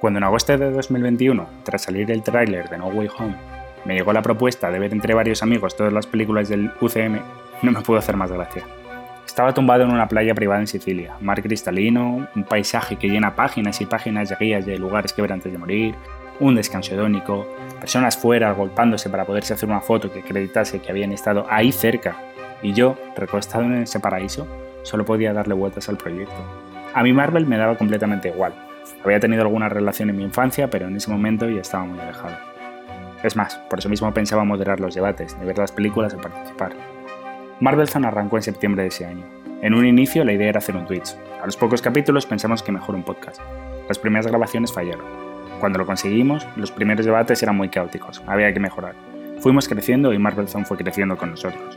Cuando en agosto de 2021, tras salir el tráiler de No Way Home, me llegó la propuesta de ver entre varios amigos todas las películas del UCM, no me pudo hacer más gracia. Estaba tumbado en una playa privada en Sicilia, mar cristalino, un paisaje que llena páginas y páginas de guías de lugares que ver antes de morir, un descanso hedónico, personas fuera golpándose para poderse hacer una foto que acreditase que habían estado ahí cerca, y yo, recostado en ese paraíso, solo podía darle vueltas al proyecto. A mí Marvel me daba completamente igual, había tenido alguna relación en mi infancia, pero en ese momento ya estaba muy alejado. Es más, por eso mismo pensaba moderar los debates, de ver las películas y participar. Marvelzone arrancó en septiembre de ese año. En un inicio la idea era hacer un Twitch. A los pocos capítulos pensamos que mejor un podcast. Las primeras grabaciones fallaron. Cuando lo conseguimos, los primeros debates eran muy caóticos, había que mejorar. Fuimos creciendo y Marvelzone fue creciendo con nosotros.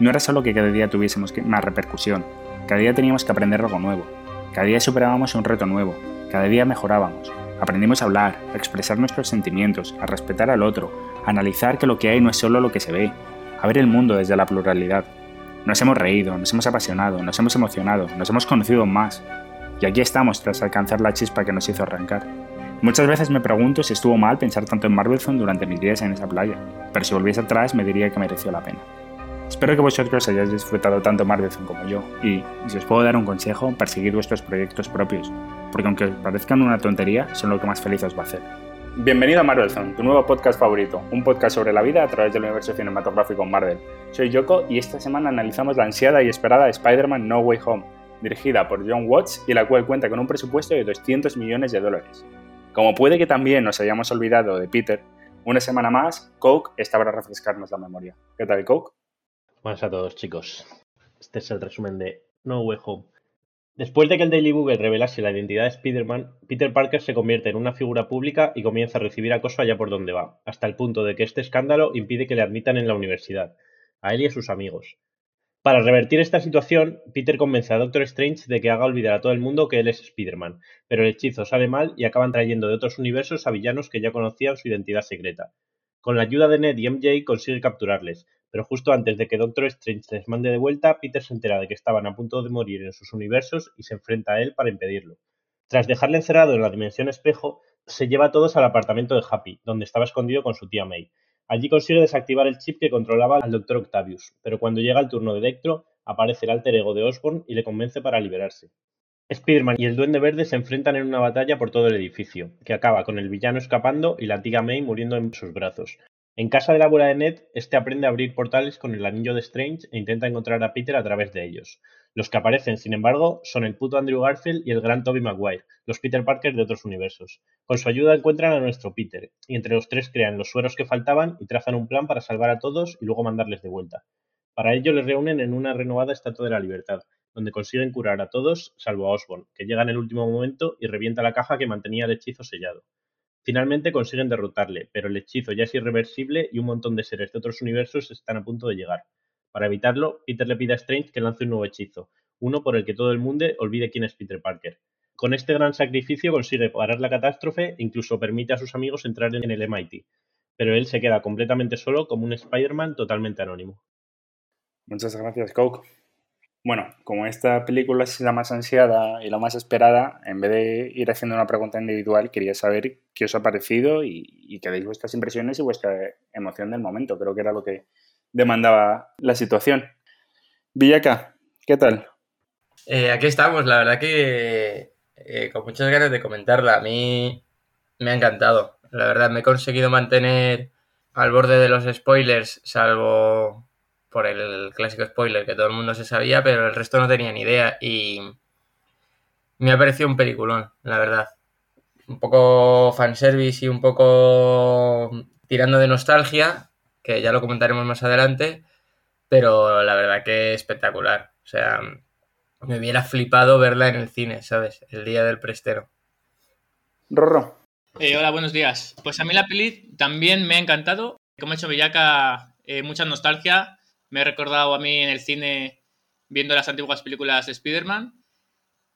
No era solo que cada día tuviésemos más repercusión, cada día teníamos que aprender algo nuevo, cada día superábamos un reto nuevo, cada día mejorábamos. Aprendimos a hablar, a expresar nuestros sentimientos, a respetar al otro, a analizar que lo que hay no es solo lo que se ve, a ver el mundo desde la pluralidad. Nos hemos reído, nos hemos apasionado, nos hemos emocionado, nos hemos conocido más. Y aquí estamos tras alcanzar la chispa que nos hizo arrancar. Muchas veces me pregunto si estuvo mal pensar tanto en Marvelzone durante mis días en esa playa, pero si volviese atrás me diría que mereció la pena. Espero que vosotros hayáis disfrutado tanto Marvelzone como yo, y si os puedo dar un consejo, perseguir vuestros proyectos propios, porque aunque os parezcan una tontería, son lo que más feliz os va a hacer. Bienvenido a Marvelzone, tu nuevo podcast favorito, un podcast sobre la vida a través del universo cinematográfico Marvel. Soy Yoko y esta semana analizamos la ansiada y esperada Spider-Man No Way Home, dirigida por John Watts y la cual cuenta con un presupuesto de 200 millones de dólares. Como puede que también nos hayamos olvidado de Peter, una semana más, Coke está para refrescarnos la memoria. ¿Qué tal, Coke? Buenas a todos, chicos. Este es el resumen de No Way Home. Después de que el Daily Bugle revelase la identidad de Spider-Man, Peter Parker se convierte en una figura pública y comienza a recibir acoso allá por donde va, hasta el punto de que este escándalo impide que le admitan en la universidad, a él y a sus amigos. Para revertir esta situación, Peter convence a Doctor Strange de que haga olvidar a todo el mundo que él es Spider-Man, pero el hechizo sale mal y acaban trayendo de otros universos a villanos que ya conocían su identidad secreta. Con la ayuda de Ned y MJ consigue capturarles, pero justo antes de que Doctor Strange les mande de vuelta, Peter se entera de que estaban a punto de morir en sus universos y se enfrenta a él para impedirlo. Tras dejarle encerrado en la dimensión espejo, se lleva a todos al apartamento de Happy, donde estaba escondido con su tía May. Allí consigue desactivar el chip que controlaba al Dr. Octavius, pero cuando llega el turno de Electro, aparece el alter ego de Osborn y le convence para liberarse. Spider-Man y el Duende Verde se enfrentan en una batalla por todo el edificio, que acaba con el villano escapando y la tía May muriendo en sus brazos. En casa de la abuela de Ned, este aprende a abrir portales con el anillo de Strange e intenta encontrar a Peter a través de ellos. Los que aparecen, sin embargo, son el puto Andrew Garfield y el gran Tobey Maguire, los Peter Parker de otros universos. Con su ayuda encuentran a nuestro Peter, y entre los tres crean los sueros que faltaban y trazan un plan para salvar a todos y luego mandarles de vuelta. Para ello les reúnen en una renovada Estatua de la Libertad, donde consiguen curar a todos salvo a Osborn, que llega en el último momento y revienta la caja que mantenía el hechizo sellado. Finalmente consiguen derrotarle, pero el hechizo ya es irreversible y un montón de seres de otros universos están a punto de llegar. Para evitarlo, Peter le pide a Strange que lance un nuevo hechizo, uno por el que todo el mundo olvide quién es Peter Parker. Con este gran sacrificio consigue parar la catástrofe e incluso permite a sus amigos entrar en el MIT, pero él se queda completamente solo como un Spider-Man totalmente anónimo. Muchas gracias, Coke. Bueno, como esta película es la más ansiada y la más esperada, en vez de ir haciendo una pregunta individual, quería saber qué os ha parecido y, que deis vuestras impresiones y vuestra emoción del momento. Creo que era lo que demandaba la situación. Villaca, ¿qué tal? Eh, aquí estamos, la verdad que eh, con muchas ganas de comentarla. A mí me ha encantado. La verdad, me he conseguido mantener al borde de los spoilers, salvo por el clásico spoiler que todo el mundo se sabía, pero el resto no tenía ni idea y me ha parecido un peliculón, la verdad. Un poco fanservice y un poco tirando de nostalgia, que ya lo comentaremos más adelante, pero la verdad que espectacular. O sea, me hubiera flipado verla en el cine, ¿sabes? El día del prestero. Rorro. Eh, hola, buenos días. Pues a mí la peli también me ha encantado. Como he hecho Villaca, eh, mucha nostalgia me he recordado a mí en el cine viendo las antiguas películas de Spider-Man.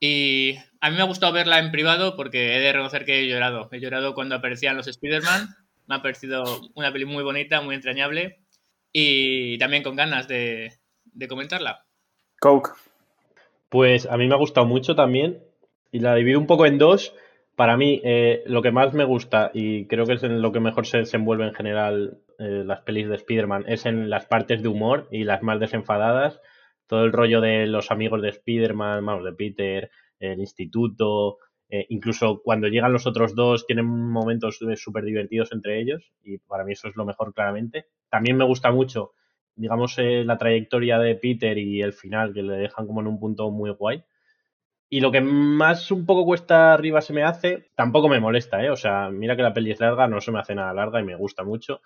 Y a mí me ha gustado verla en privado porque he de reconocer que he llorado. He llorado cuando aparecían los Spider-Man. Me ha parecido una peli muy bonita, muy entrañable. Y también con ganas de, de comentarla. Coke. Pues a mí me ha gustado mucho también. Y la divido un poco en dos. Para mí, eh, lo que más me gusta y creo que es en lo que mejor se desenvuelve en general eh, las pelis de Spider-Man es en las partes de humor y las más desenfadadas. Todo el rollo de los amigos de Spider-Man, de Peter, el instituto, eh, incluso cuando llegan los otros dos tienen momentos súper divertidos entre ellos y para mí eso es lo mejor claramente. También me gusta mucho, digamos, la trayectoria de Peter y el final que le dejan como en un punto muy guay. Y lo que más un poco cuesta arriba se me hace, tampoco me molesta, ¿eh? O sea, mira que la peli es larga, no se me hace nada larga y me gusta mucho.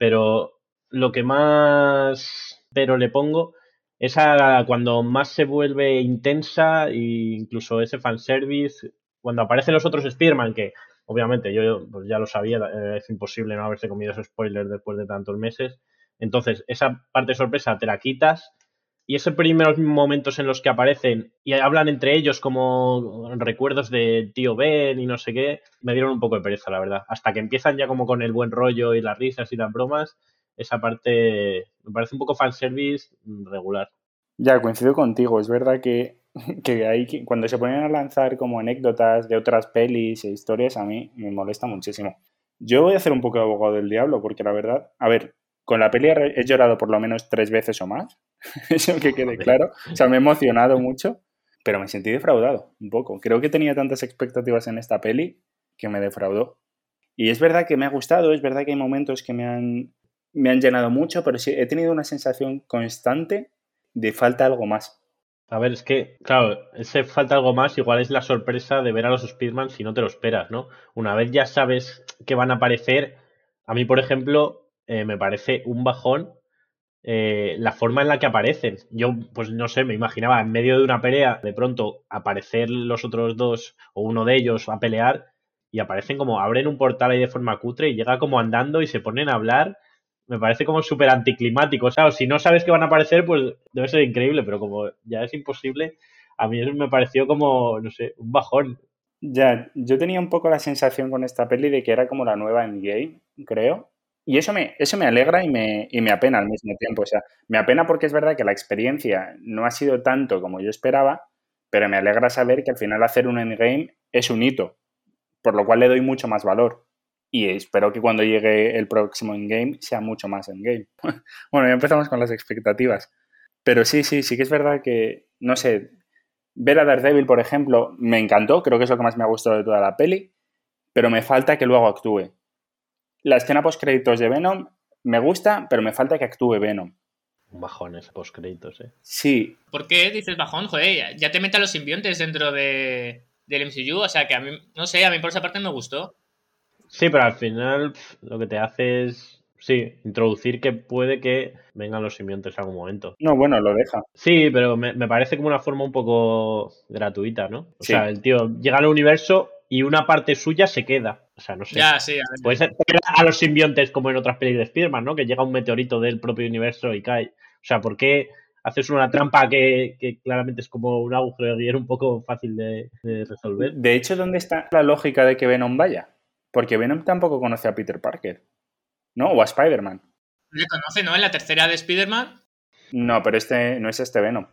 Pero lo que más pero le pongo es a cuando más se vuelve intensa e incluso ese fanservice, cuando aparecen los otros Spearman, que obviamente yo pues ya lo sabía, eh, es imposible no haberse comido esos spoilers después de tantos meses. Entonces, esa parte sorpresa te la quitas y esos primeros momentos en los que aparecen y hablan entre ellos como recuerdos de tío Ben y no sé qué, me dieron un poco de pereza, la verdad. Hasta que empiezan ya como con el buen rollo y las risas y las bromas, esa parte me parece un poco fanservice regular. Ya, coincido contigo. Es verdad que, que cuando se ponen a lanzar como anécdotas de otras pelis e historias, a mí me molesta muchísimo. Yo voy a hacer un poco de abogado del diablo, porque la verdad, a ver, con la peli he llorado por lo menos tres veces o más. Eso que quede claro. O sea, me he emocionado mucho, pero me sentí defraudado un poco. Creo que tenía tantas expectativas en esta peli que me defraudó. Y es verdad que me ha gustado, es verdad que hay momentos que me han, me han llenado mucho, pero sí he tenido una sensación constante de falta algo más. A ver, es que, claro, ese falta algo más igual es la sorpresa de ver a los Speedman si no te lo esperas, ¿no? Una vez ya sabes que van a aparecer, a mí, por ejemplo, eh, me parece un bajón eh, la forma en la que aparecen. Yo, pues no sé, me imaginaba en medio de una pelea, de pronto aparecer los otros dos o uno de ellos a pelear y aparecen como abren un portal ahí de forma cutre y llega como andando y se ponen a hablar. Me parece como súper anticlimático. O sea, si no sabes que van a aparecer, pues debe ser increíble, pero como ya es imposible, a mí eso me pareció como, no sé, un bajón. Ya, yo tenía un poco la sensación con esta peli de que era como la nueva Endgame, creo y eso me, eso me alegra y me, y me apena al mismo tiempo. O sea, me apena porque es verdad que la experiencia no ha sido tanto como yo esperaba, pero me alegra saber que al final hacer un endgame es un hito, por lo cual le doy mucho más valor. Y espero que cuando llegue el próximo endgame sea mucho más endgame. bueno, ya empezamos con las expectativas. Pero sí, sí, sí que es verdad que, no sé, ver a Daredevil, por ejemplo, me encantó, creo que es lo que más me ha gustado de toda la peli, pero me falta que luego actúe. La escena post-créditos de Venom me gusta, pero me falta que actúe Venom. Un bajón ese post-créditos, ¿eh? Sí. ¿Por qué dices bajón? Joder, ya te metan los simbiontes dentro de, del MCU, o sea que a mí, no sé, a mí por esa parte me gustó. Sí, pero al final lo que te hace es, sí, introducir que puede que vengan los simbiontes en algún momento. No, bueno, lo deja. Sí, pero me, parece como una forma un poco gratuita, ¿no? O sea, el tío llega al universo y una parte suya se queda. O sea, no sé. Ya, sí, a Puede ser a los simbiontes como en otras películas de Spider-Man, ¿no? Que llega un meteorito del propio universo y cae. O sea, ¿por qué haces una trampa que, claramente es como un agujero de guiar un poco fácil de, resolver? De hecho, ¿dónde está la lógica de que Venom vaya? Porque Venom tampoco conoce a Peter Parker. ¿No? O a Spider-Man. Le conoce, ¿no? En la tercera de Spider-Man. No, pero este no es este Venom.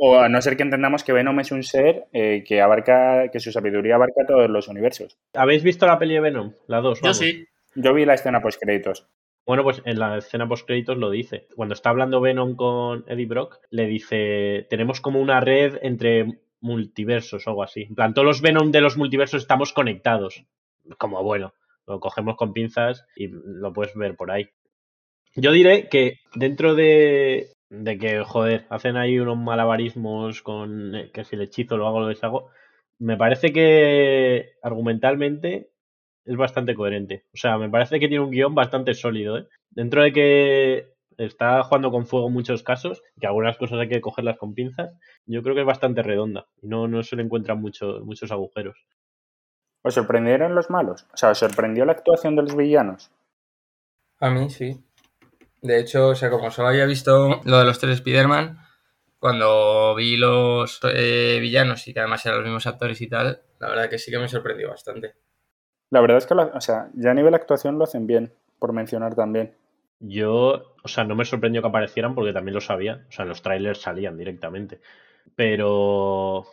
O a no ser que entendamos que Venom es un ser eh, que abarca, que su sabiduría abarca todos los universos. ¿Habéis visto la peli de Venom? La 2. Yo sí. Yo vi la escena post créditos. Bueno, pues en la escena post créditos lo dice. Cuando está hablando Venom con Eddie Brock, le dice, tenemos como una red entre multiversos o algo así. En plan, todos los Venom de los multiversos estamos conectados. Como bueno, lo cogemos con pinzas y lo puedes ver por ahí. Yo diré que dentro de, de que, joder, hacen ahí unos malabarismos con eh, que si el hechizo lo hago, lo deshago. Me parece que argumentalmente es bastante coherente. O sea, me parece que tiene un guion bastante sólido. ¿eh? Dentro de que está jugando con fuego en muchos casos, que algunas cosas hay que cogerlas con pinzas, yo creo que es bastante redonda y no, no se le encuentran muchos muchos agujeros. ¿Os sorprendieron los malos? O sea, ¿os sorprendió la actuación de los villanos? A mí sí. De hecho, o sea, como solo había visto lo de los tres Spider-Man, cuando vi los eh, villanos y que además eran los mismos actores y tal, la verdad que sí que me sorprendió bastante. La verdad es que, o sea, ya a nivel actuación lo hacen bien, por mencionar también. Yo, o sea, no me sorprendió que aparecieran porque también lo sabía. O sea, en los trailers salían directamente. Pero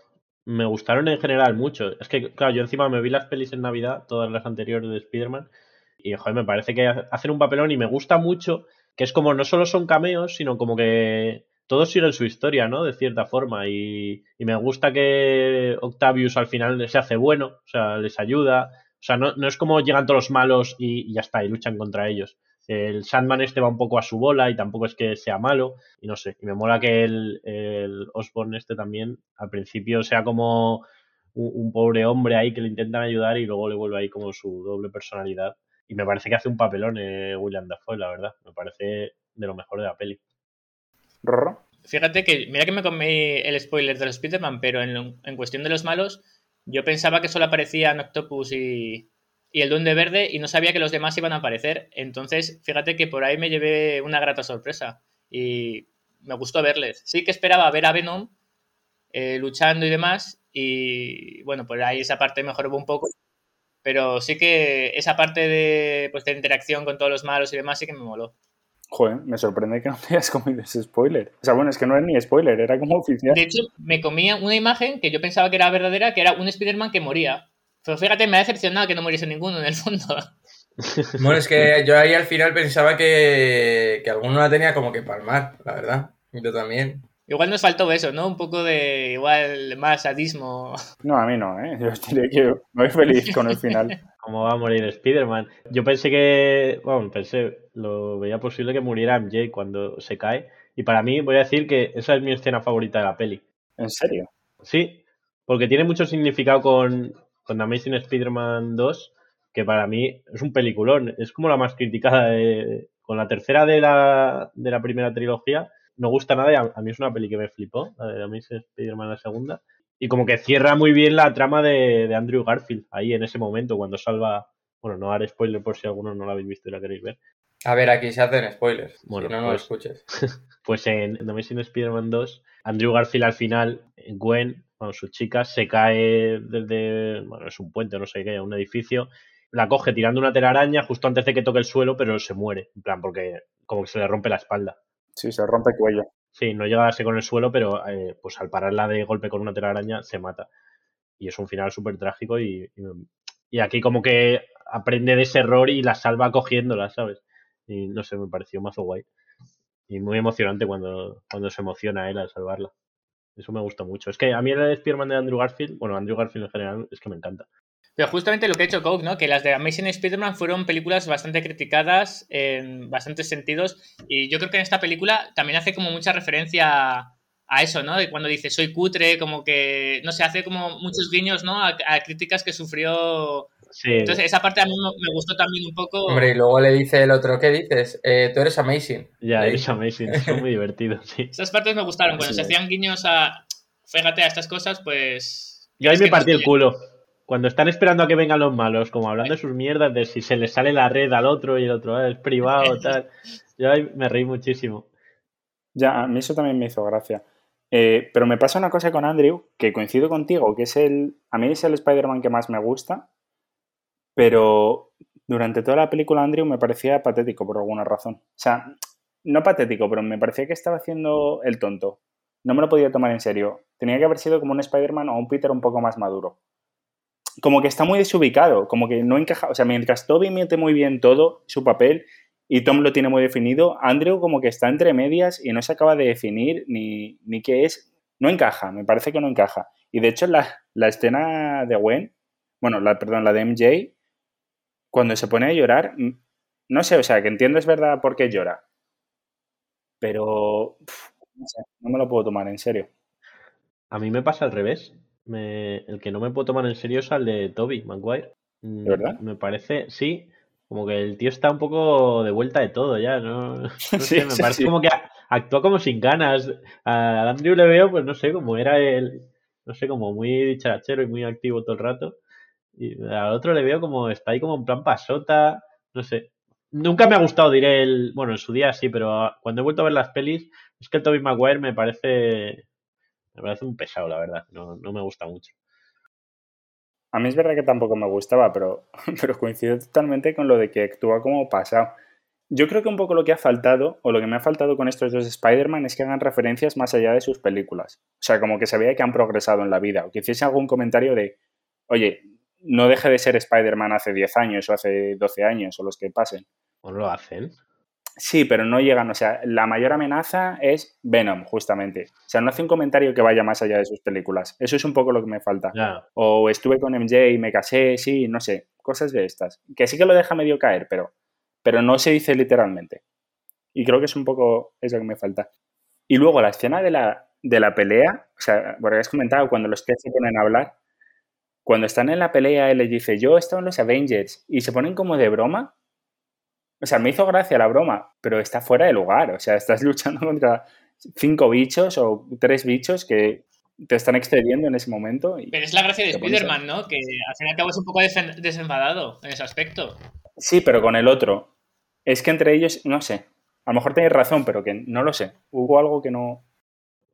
me gustaron en general mucho. Es que, claro, yo encima me vi las pelis en Navidad, todas las anteriores de Spider-Man, y joder, me parece que hacen un papelón y me gusta mucho que es como no solo son cameos, sino como que todos siguen su historia, ¿no? De cierta forma. Y, me gusta que Octavius al final se hace bueno, o sea, les ayuda. O sea, no, no es como llegan todos los malos y, ya está, y luchan contra ellos. El Sandman este va un poco a su bola y tampoco es que sea malo. Y no sé, y me mola que el, el Osborn este también al principio sea como un, un, pobre hombre ahí que le intentan ayudar y luego le vuelve ahí como su doble personalidad. Y me parece que hace un papelón eh, William Dafoe, la verdad. Me parece de lo mejor de la peli. ¿Rorro? Fíjate que, mira que me comí el spoiler de los Spider-Man, pero en, en, cuestión de los malos, yo pensaba que solo aparecían Octopus y, y el Duende Verde y no sabía que los demás iban a aparecer. Entonces, fíjate que por ahí me llevé una grata sorpresa y me gustó verles. Sí que esperaba ver a Venom eh, luchando y demás y bueno, por ahí esa parte mejoró un poco. Pero sí que esa parte de, pues, de interacción con todos los malos y demás sí que me moló. Joder, me sorprende que no te hayas comido ese spoiler. O sea, bueno, es que no era ni spoiler, era como oficial. De hecho, me comía una imagen que yo pensaba que era verdadera, que era un Spider-Man que moría. Pero fíjate, me ha decepcionado que no muriese ninguno en el fondo. Bueno, es que yo ahí al final pensaba que, que alguno la tenía como que palmar, la verdad. Yo también. Igual nos faltó eso, ¿no? Un poco de igual más sadismo. No, a mí no, ¿eh? Yo diría que voy feliz con el final. ¿Cómo va a morir Spider-Man? Yo pensé que, bueno, pensé, lo veía posible que muriera MJ cuando se cae. Y para mí, voy a decir que esa es mi escena favorita de la peli. ¿En serio? Sí, porque tiene mucho significado con, con Amazing Spider-Man 2, que para mí es un peliculón. Es como la más criticada de, con la tercera de la, de la primera trilogía. No gusta nada y a, a mí es una peli que me flipó, la de Amazing Spider-Man la segunda y como que cierra muy bien la trama de, de, Andrew Garfield ahí en ese momento cuando salva bueno no haré spoiler por si alguno no lo habéis visto y la queréis ver. A ver aquí se hacen spoilers bueno, si no no pues, lo escuches. pues en The Amazing Spider-Man 2 Andrew Garfield al final Gwen bueno, su chica se cae desde bueno es un puente no sé qué un edificio la coge tirando una telaraña justo antes de que toque el suelo pero se muere en plan porque como que se le rompe la espalda sí se rompe el cuello Sí, no llega a darse con el suelo, pero eh, pues al pararla de golpe con una telaraña se mata. Y es un final súper trágico y, y, aquí como que aprende de ese error y la salva cogiéndola, ¿sabes? Y no sé, me pareció mazo guay. Y muy emocionante cuando, cuando se emociona él al salvarla. Eso me gusta mucho. Es que a mí el Spider-Man de Andrew Garfield, bueno, Andrew Garfield en general, es que me encanta. Pero justamente lo que ha hecho Coke, ¿no? Que las de Amazing Spider-Man fueron películas bastante criticadas en bastantes sentidos. Y yo creo que en esta película también hace como mucha referencia a eso, ¿no? De cuando dice soy cutre, como que, no sé, hace como muchos guiños, ¿no? A, a críticas que sufrió. Sí. Entonces, esa parte a mí me gustó también un poco. Hombre, y luego le dice el otro, ¿qué dices? Eh, tú eres amazing. Ya, eres amazing, es muy divertido, sí. Esas partes me gustaron. Cuando sí. se hacían guiños a. Fíjate a estas cosas, pues. Yo ahí me partí no el culo cuando están esperando a que vengan los malos, como hablando de sus mierdas, de si se les sale la red al otro y el otro ah, es privado, tal. Yo ahí me reí muchísimo. Ya, a mí eso también me hizo gracia. Eh, pero me pasa una cosa con Andrew, que coincido contigo, que es el. A mí es el Spider-Man que más me gusta, pero durante toda la película Andrew me parecía patético por alguna razón. O sea, no patético, pero me parecía que estaba haciendo el tonto. No me lo podía tomar en serio. Tenía que haber sido como un Spider-Man o un Peter un poco más maduro como que está muy desubicado, como que no encaja, o sea, mientras Toby mete muy bien todo su papel y Tom lo tiene muy definido, Andrew como que está entre medias y no se acaba de definir ni, ni qué es, no encaja, me parece que no encaja. Y de hecho la, la escena de Gwen, bueno, la, perdón, la de MJ, cuando se pone a llorar, no sé, o sea, que entiendo es verdad por qué llora, pero no me lo puedo tomar en serio. A mí me pasa al revés me, el que no me puedo tomar en serio es el de Toby Maguire. ¿De verdad? Me parece, sí, como que el tío está un poco de vuelta de todo ya, ¿no? no Sí, sé, me sí, parece sí. como que actúa como sin ganas. A Andrew le veo, pues no sé, como era el, no sé, como muy dicharachero y muy activo todo el rato. Y al otro le veo como, está ahí como en plan pasota, no sé. Nunca me ha gustado, diré el, bueno, en su día sí, pero cuando he vuelto a ver las pelis, es que el Toby Maguire me parece me parece un pesado, la verdad. No, no me gusta mucho. A mí es verdad que tampoco me gustaba, pero, pero coincido totalmente con lo de que actúa como pasado. Yo creo que un poco lo que ha faltado, o lo que me ha faltado con estos dos Spider-Man, es que hagan referencias más allá de sus películas. O sea, como que se vea que han progresado en la vida, o que hiciese algún comentario de, oye, no deje de ser Spider-Man hace 10 años o hace 12 años, o los que pasen. ¿O no lo hacen? Sí, pero no llegan, o sea, la mayor amenaza es Venom, justamente. O sea, no hace un comentario que vaya más allá de sus películas. Eso es un poco lo que me falta. O estuve con MJ y me casé, sí, no sé, cosas de estas. Que sí que lo deja medio caer, pero, pero no se dice literalmente. Y creo que es un poco eso que me falta. Y luego la escena de la, de la pelea, o sea, porque has comentado cuando los tres se ponen a hablar, cuando están en la pelea él les dice, yo he estado en los Avengers, y se ponen como de broma. O sea, me hizo gracia la broma, pero está fuera de lugar. O sea, estás luchando contra cinco bichos o tres bichos que te están excediendo en ese momento. Y... Pero es la gracia de Spider-Man, ¿no? Que al fin y al cabo es un poco desenfadado en ese aspecto. Sí, pero con el otro. Es que entre ellos, no sé. A lo mejor tenéis razón, pero que no lo sé. Hubo algo que no.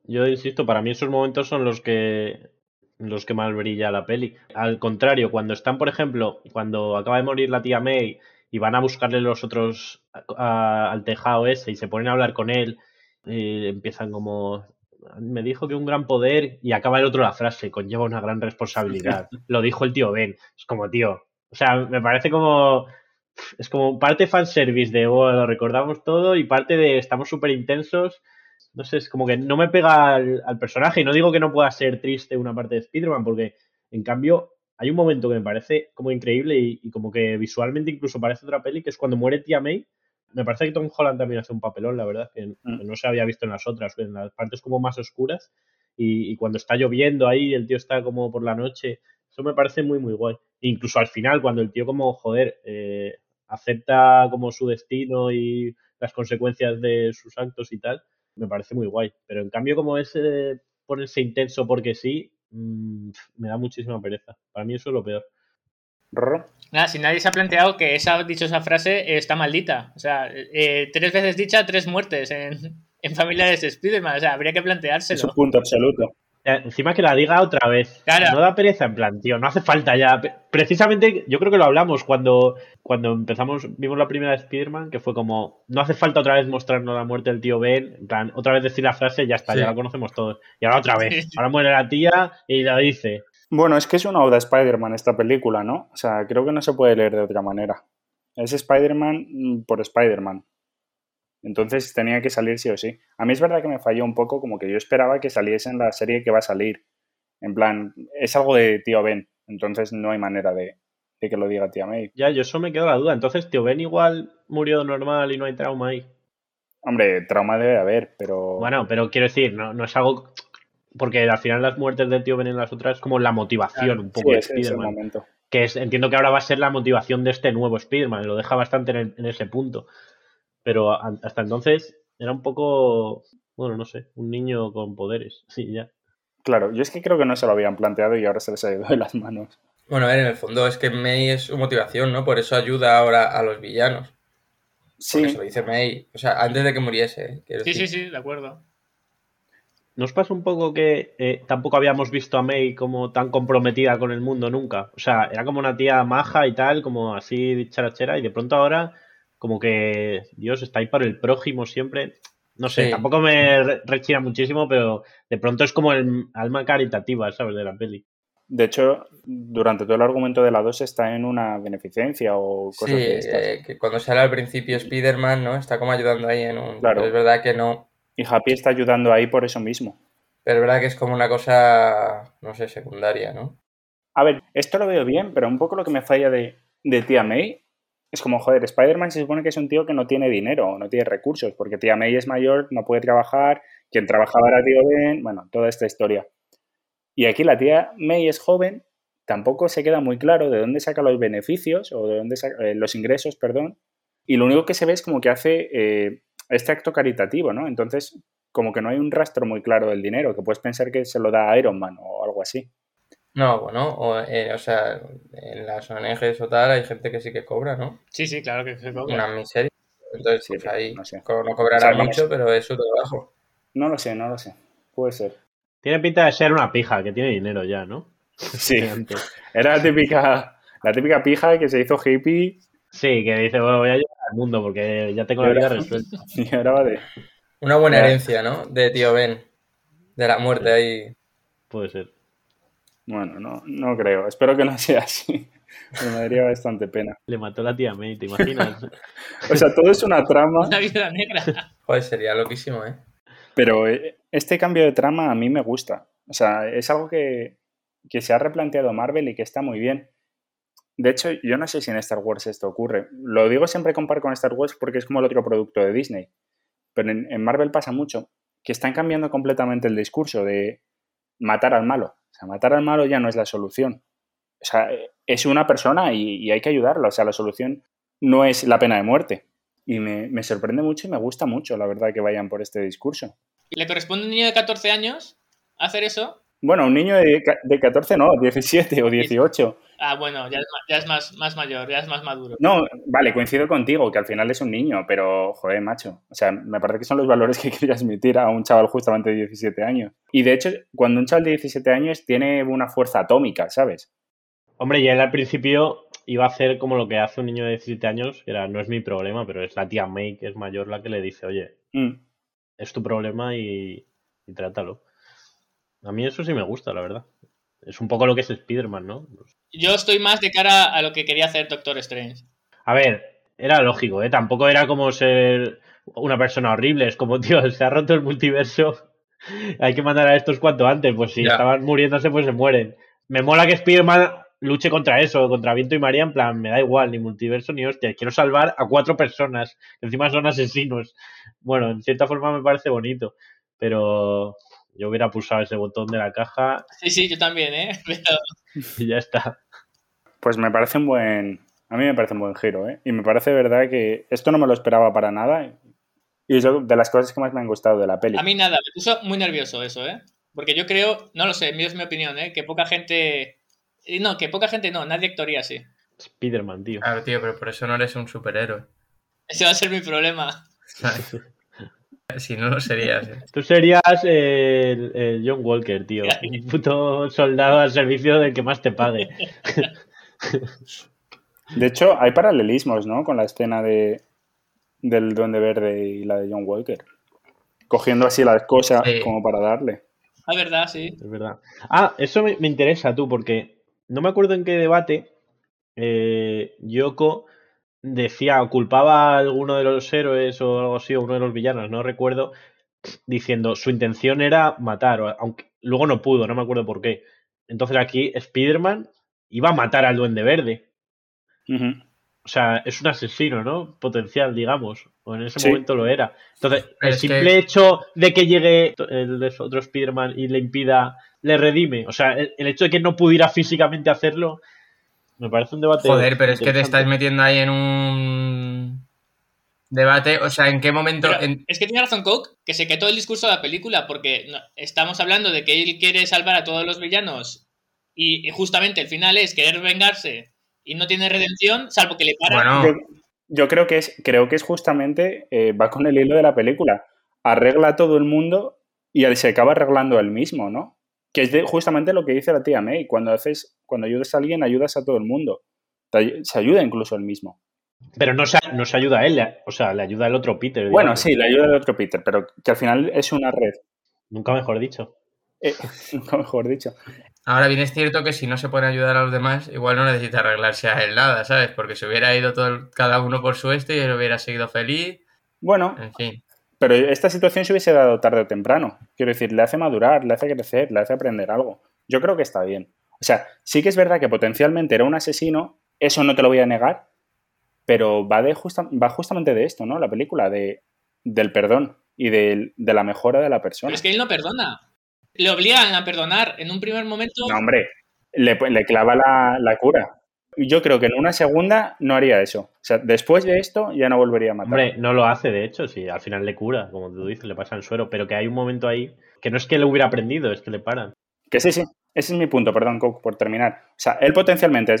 Yo insisto, para mí esos momentos son los que los que más brilla la peli. Al contrario, cuando están, por ejemplo, cuando acaba de morir la tía May y van a buscarle los otros a- a- al tejado ese y se ponen a hablar con él, y empiezan como me dijo que un gran poder y acaba el otro la frase, conlleva una gran responsabilidad. Lo dijo el tío Ben. Es como, tío, o sea, me parece como es como parte fanservice de oh, lo recordamos todo y parte de estamos súper intensos no sé, es como que no me pega al, al personaje. Y no digo que no pueda ser triste una parte de Spider-Man, porque en cambio hay un momento que me parece como increíble y, y como que visualmente incluso parece otra peli, que es cuando muere Tía May. Me parece que Tom Holland también hace un papelón, la verdad, que, Mm. que no se había visto en las otras, en las partes como más oscuras. Y, y cuando está lloviendo ahí, el tío está como por la noche. Eso me parece muy, muy guay. Incluso al final, cuando el tío como, joder, eh, acepta como su destino y las consecuencias de sus actos y tal, me parece muy guay. Pero en cambio, como es eh, ponerse intenso porque sí, mm, me da muchísima pereza. Para mí eso es lo peor. Nada, si nadie se ha planteado que esa, dicho esa frase eh, está maldita. O sea, eh, tres veces dicha, tres muertes en, en familiares de Spider-Man. O sea, habría que Es un planteárselo. punto absoluto. Encima que la diga otra vez. Claro. No da pereza, en plan, tío, no hace falta ya. Precisamente, yo creo que lo hablamos cuando, cuando empezamos, vimos la primera de Spider-Man, que fue como, no hace falta otra vez mostrarnos la muerte del tío Ben, en plan, otra vez decir la frase, ya está, Sí. ya la conocemos todos. Y ahora otra vez. Ahora muere la tía y la dice. Bueno, es que es una oda Spider-Man esta película, ¿no? O sea, creo que no se puede leer de otra manera. Es Spider-Man mm, por Spider-Man. Entonces tenía que salir sí o sí. A mí es verdad que me falló un poco, como que yo esperaba que saliese en la serie que va a salir. En plan, es algo de tío Ben, entonces no hay manera de, de que lo diga tía May. Ya, yo eso me quedo la duda. Entonces, tío Ben igual murió normal y no hay trauma ahí. Hombre, trauma debe haber, pero... Bueno, pero quiero decir, no, no es algo. Porque al final las muertes del tío Ben en las otras es como la motivación un poco sí, de Spider-Man. que es, entiendo que ahora va a ser la motivación de este nuevo Spider-Man, lo deja bastante en, el- en ese punto. Pero a- hasta entonces era un poco, bueno, no sé, un niño con poderes. Sí, ya. Claro, yo es que creo que no se lo habían planteado y ahora se les ha ido de las manos. Bueno, a ver, en el fondo es que May es su motivación, ¿no? Por eso ayuda ahora a los villanos. Porque Sí, se lo dice May. O sea, antes de que muriese. ¿eh? Sí, sí, sí, de acuerdo. ¿Nos pasa un poco que eh, tampoco habíamos visto a May como tan comprometida con el mundo nunca? O sea, era como una tía maja y tal, como así charachera, y de pronto ahora como que Dios está ahí para el prójimo siempre. No sé, Sí. tampoco me re- rechina muchísimo, pero de pronto es como el alma caritativa, ¿sabes? De la peli. de hecho, durante todo el argumento de la 2 está en una beneficencia o cosas Sí, de estas. eh, que cuando sale al principio Spider-Man, ¿no? Está como ayudando ahí en un... Claro. pero es verdad que no. Y Happy está ayudando ahí por eso mismo. Pero es verdad que es como una cosa, no sé, secundaria, ¿no? A ver, esto lo veo bien, pero un poco lo que me falla de, de Tía May es como, joder, Spider-Man se supone que es un tío que no tiene dinero, no tiene recursos, porque Tía May es mayor, no puede trabajar, quien trabajaba era Tío Ben, bueno, toda esta historia. Y aquí la tía May es joven, tampoco se queda muy claro de dónde saca los beneficios o de dónde saca eh, los ingresos, perdón. Y lo único que se ve es como que hace eh, este acto caritativo, ¿no? Entonces, como que no hay un rastro muy claro del dinero, que puedes pensar que se lo da a Iron Man o algo así. No, bueno, o, eh, o sea, en las ONGs o tal hay gente que sí que cobra, ¿no? Sí, sí, claro que se cobra. Una miseria. Entonces, Sí, pues ahí no sé. co- no cobrará O sea, vamos- mucho, pero es su trabajo. No lo sé, no lo sé. Puede ser. Tiene pinta de ser una pija, que tiene dinero ya, ¿no? Sí, era la típica, la típica pija que se hizo hippie. Sí, que dice, bueno, voy a ayudar al mundo porque ya tengo la vida resuelta. Y ahora va de... Una buena herencia, ¿no? De tío Ben. De la muerte ahí. Puede ser. Bueno, no, no creo. Espero que no sea así. Pero me daría bastante pena. Le mató la tía May, ¿te imaginas? O sea, todo es una trama, Una vida negra. Joder, sería loquísimo, ¿eh? pero eh, este cambio de trama a mí me gusta. O sea, es algo que, que se ha replanteado Marvel y que está muy bien. De hecho, yo no sé si en Star Wars esto ocurre. Lo digo siempre compar con Star Wars porque es como el otro producto de Disney. Pero en, en Marvel pasa mucho que están cambiando completamente el discurso de matar al malo. Sea, matar al malo ya no es la solución. O sea, es una persona y, y hay que ayudarlo. O sea, la solución no es la pena de muerte. Y me, me sorprende mucho y me gusta mucho, la verdad, que vayan por este discurso. ¿Y le corresponde a un niño de 14 años hacer eso? Bueno, un niño de, de 14 no, 17 o 18. Ah, bueno, ya es, ya es más, más mayor, ya es más maduro. No, vale, coincido contigo, que al final es un niño, pero, joder, macho. O sea, me parece que son los valores que quería transmitir a un chaval justamente de 17 años. Y de hecho, cuando un chaval de 17 años tiene una fuerza atómica, ¿sabes? Hombre, y él al principio iba a hacer como lo que hace un niño de 17 años, que era, no es mi problema, pero es la tía May, que es mayor, la que le dice, oye, Mm. es tu problema y, y trátalo. A mí eso sí me gusta, la verdad. Es un poco lo que es Spider-Man, ¿no? Pues, Yo estoy más de cara a lo que quería hacer Doctor Strange. A ver, era lógico, ¿eh? Tampoco era como ser una persona horrible. Es como, tío, se ha roto el multiverso. Hay que mandar a estos cuanto antes. Pues si Ya. estaban muriéndose, pues se mueren. Me mola que Spider-Man luche contra eso, contra Viento y María. En plan, me da igual, ni multiverso ni hostia. Quiero salvar a cuatro personas, que encima son asesinos. Bueno, en cierta forma me parece bonito. Pero yo hubiera pulsado ese botón de la caja Sí, sí, yo también, ¿eh? Pero y ya está. Pues me parece un buen. A mí me parece un buen giro, ¿eh? Y me parece verdad que esto no me lo esperaba para nada. Y es de las cosas que más me han gustado de la peli. a mí nada, me puso muy nervioso eso, ¿eh? Porque yo creo, no lo sé, es mi opinión, ¿eh? Que poca gente... No, que poca gente no, nadie actuaría así. Spider-Man, tío. Claro, tío, pero por eso no eres un superhéroe. Ese va a ser mi problema. si no lo serías. ¿eh? Tú serías el, el John Walker, tío. Un puto soldado al servicio del que más te pague. De hecho, hay paralelismos, ¿no? Con la escena de del Duende Verde y la de John Walker. Cogiendo así las cosas Sí. como para darle. La verdad, sí. Es verdad. Ah, eso me, me interesa, tú, porque no me acuerdo en qué debate eh, Yoko decía o culpaba a alguno de los héroes o algo así, o uno de los villanos, no recuerdo, diciendo su intención era matar, aunque luego no pudo, no me acuerdo por qué. Entonces aquí Spider-Man iba a matar al Duende Verde. O sea, es un asesino, ¿no? Potencial, digamos. O en ese Sí. momento lo era. Entonces, Pero el simple que- hecho de que llegue el otro Spider-Man y le impida, le redime. O sea, el, el hecho de que no pudiera físicamente hacerlo, me parece un debate. Joder, pero es que te estás metiendo ahí en un debate. O sea, ¿en qué momento? Pero en- es que tiene razón Coke, que se quedó el discurso de la película, porque no- estamos hablando de que él quiere salvar a todos los villanos y, y justamente el final es querer vengarse y no tiene redención, salvo que le para. Bueno, Yo, yo creo que es, creo que es justamente, eh, va con el hilo de la película. Arregla a todo el mundo y se acaba arreglando él mismo, ¿no? Que es de- justamente lo que dice la tía May. Cuando haces, cuando ayudas a alguien, ayudas a todo el mundo. Te se ayuda incluso él mismo. Pero no se, no se ayuda a él, o sea, le ayuda el otro Peter. Bueno, sí, le ayuda el otro Peter, pero que al final es una red. Nunca mejor dicho. Eh, nunca mejor dicho. Ahora bien es cierto que si no se a ayudar a los demás, igual no necesita arreglarse a él nada, ¿sabes? Porque se hubiera ido todo el- cada uno por su este y él hubiera seguido feliz. Bueno, En fin. pero esta situación se hubiese dado tarde o temprano. Quiero decir, le hace madurar, le hace crecer, le hace aprender algo. Yo creo que está bien. O sea, sí que es verdad que potencialmente era un asesino, eso no te lo voy a negar, pero va, de justa- va justamente de esto, ¿no? La película, de, del perdón y del- de, la mejora de la persona. Pero es que él no perdona. Le obligan a perdonar en un primer momento. No, hombre, le, le clava la, la cura. Yo creo que en una segunda no haría eso. O sea, después de esto ya no volvería a matar. Hombre, no lo hace, de hecho, si al final le cura, como tú dices, le pasa el suero, pero que hay un momento ahí que no es que le hubiera aprendido, es que le paran. Que sí, sí. Ese es mi punto, perdón, Coke, por terminar. O sea, él potencialmente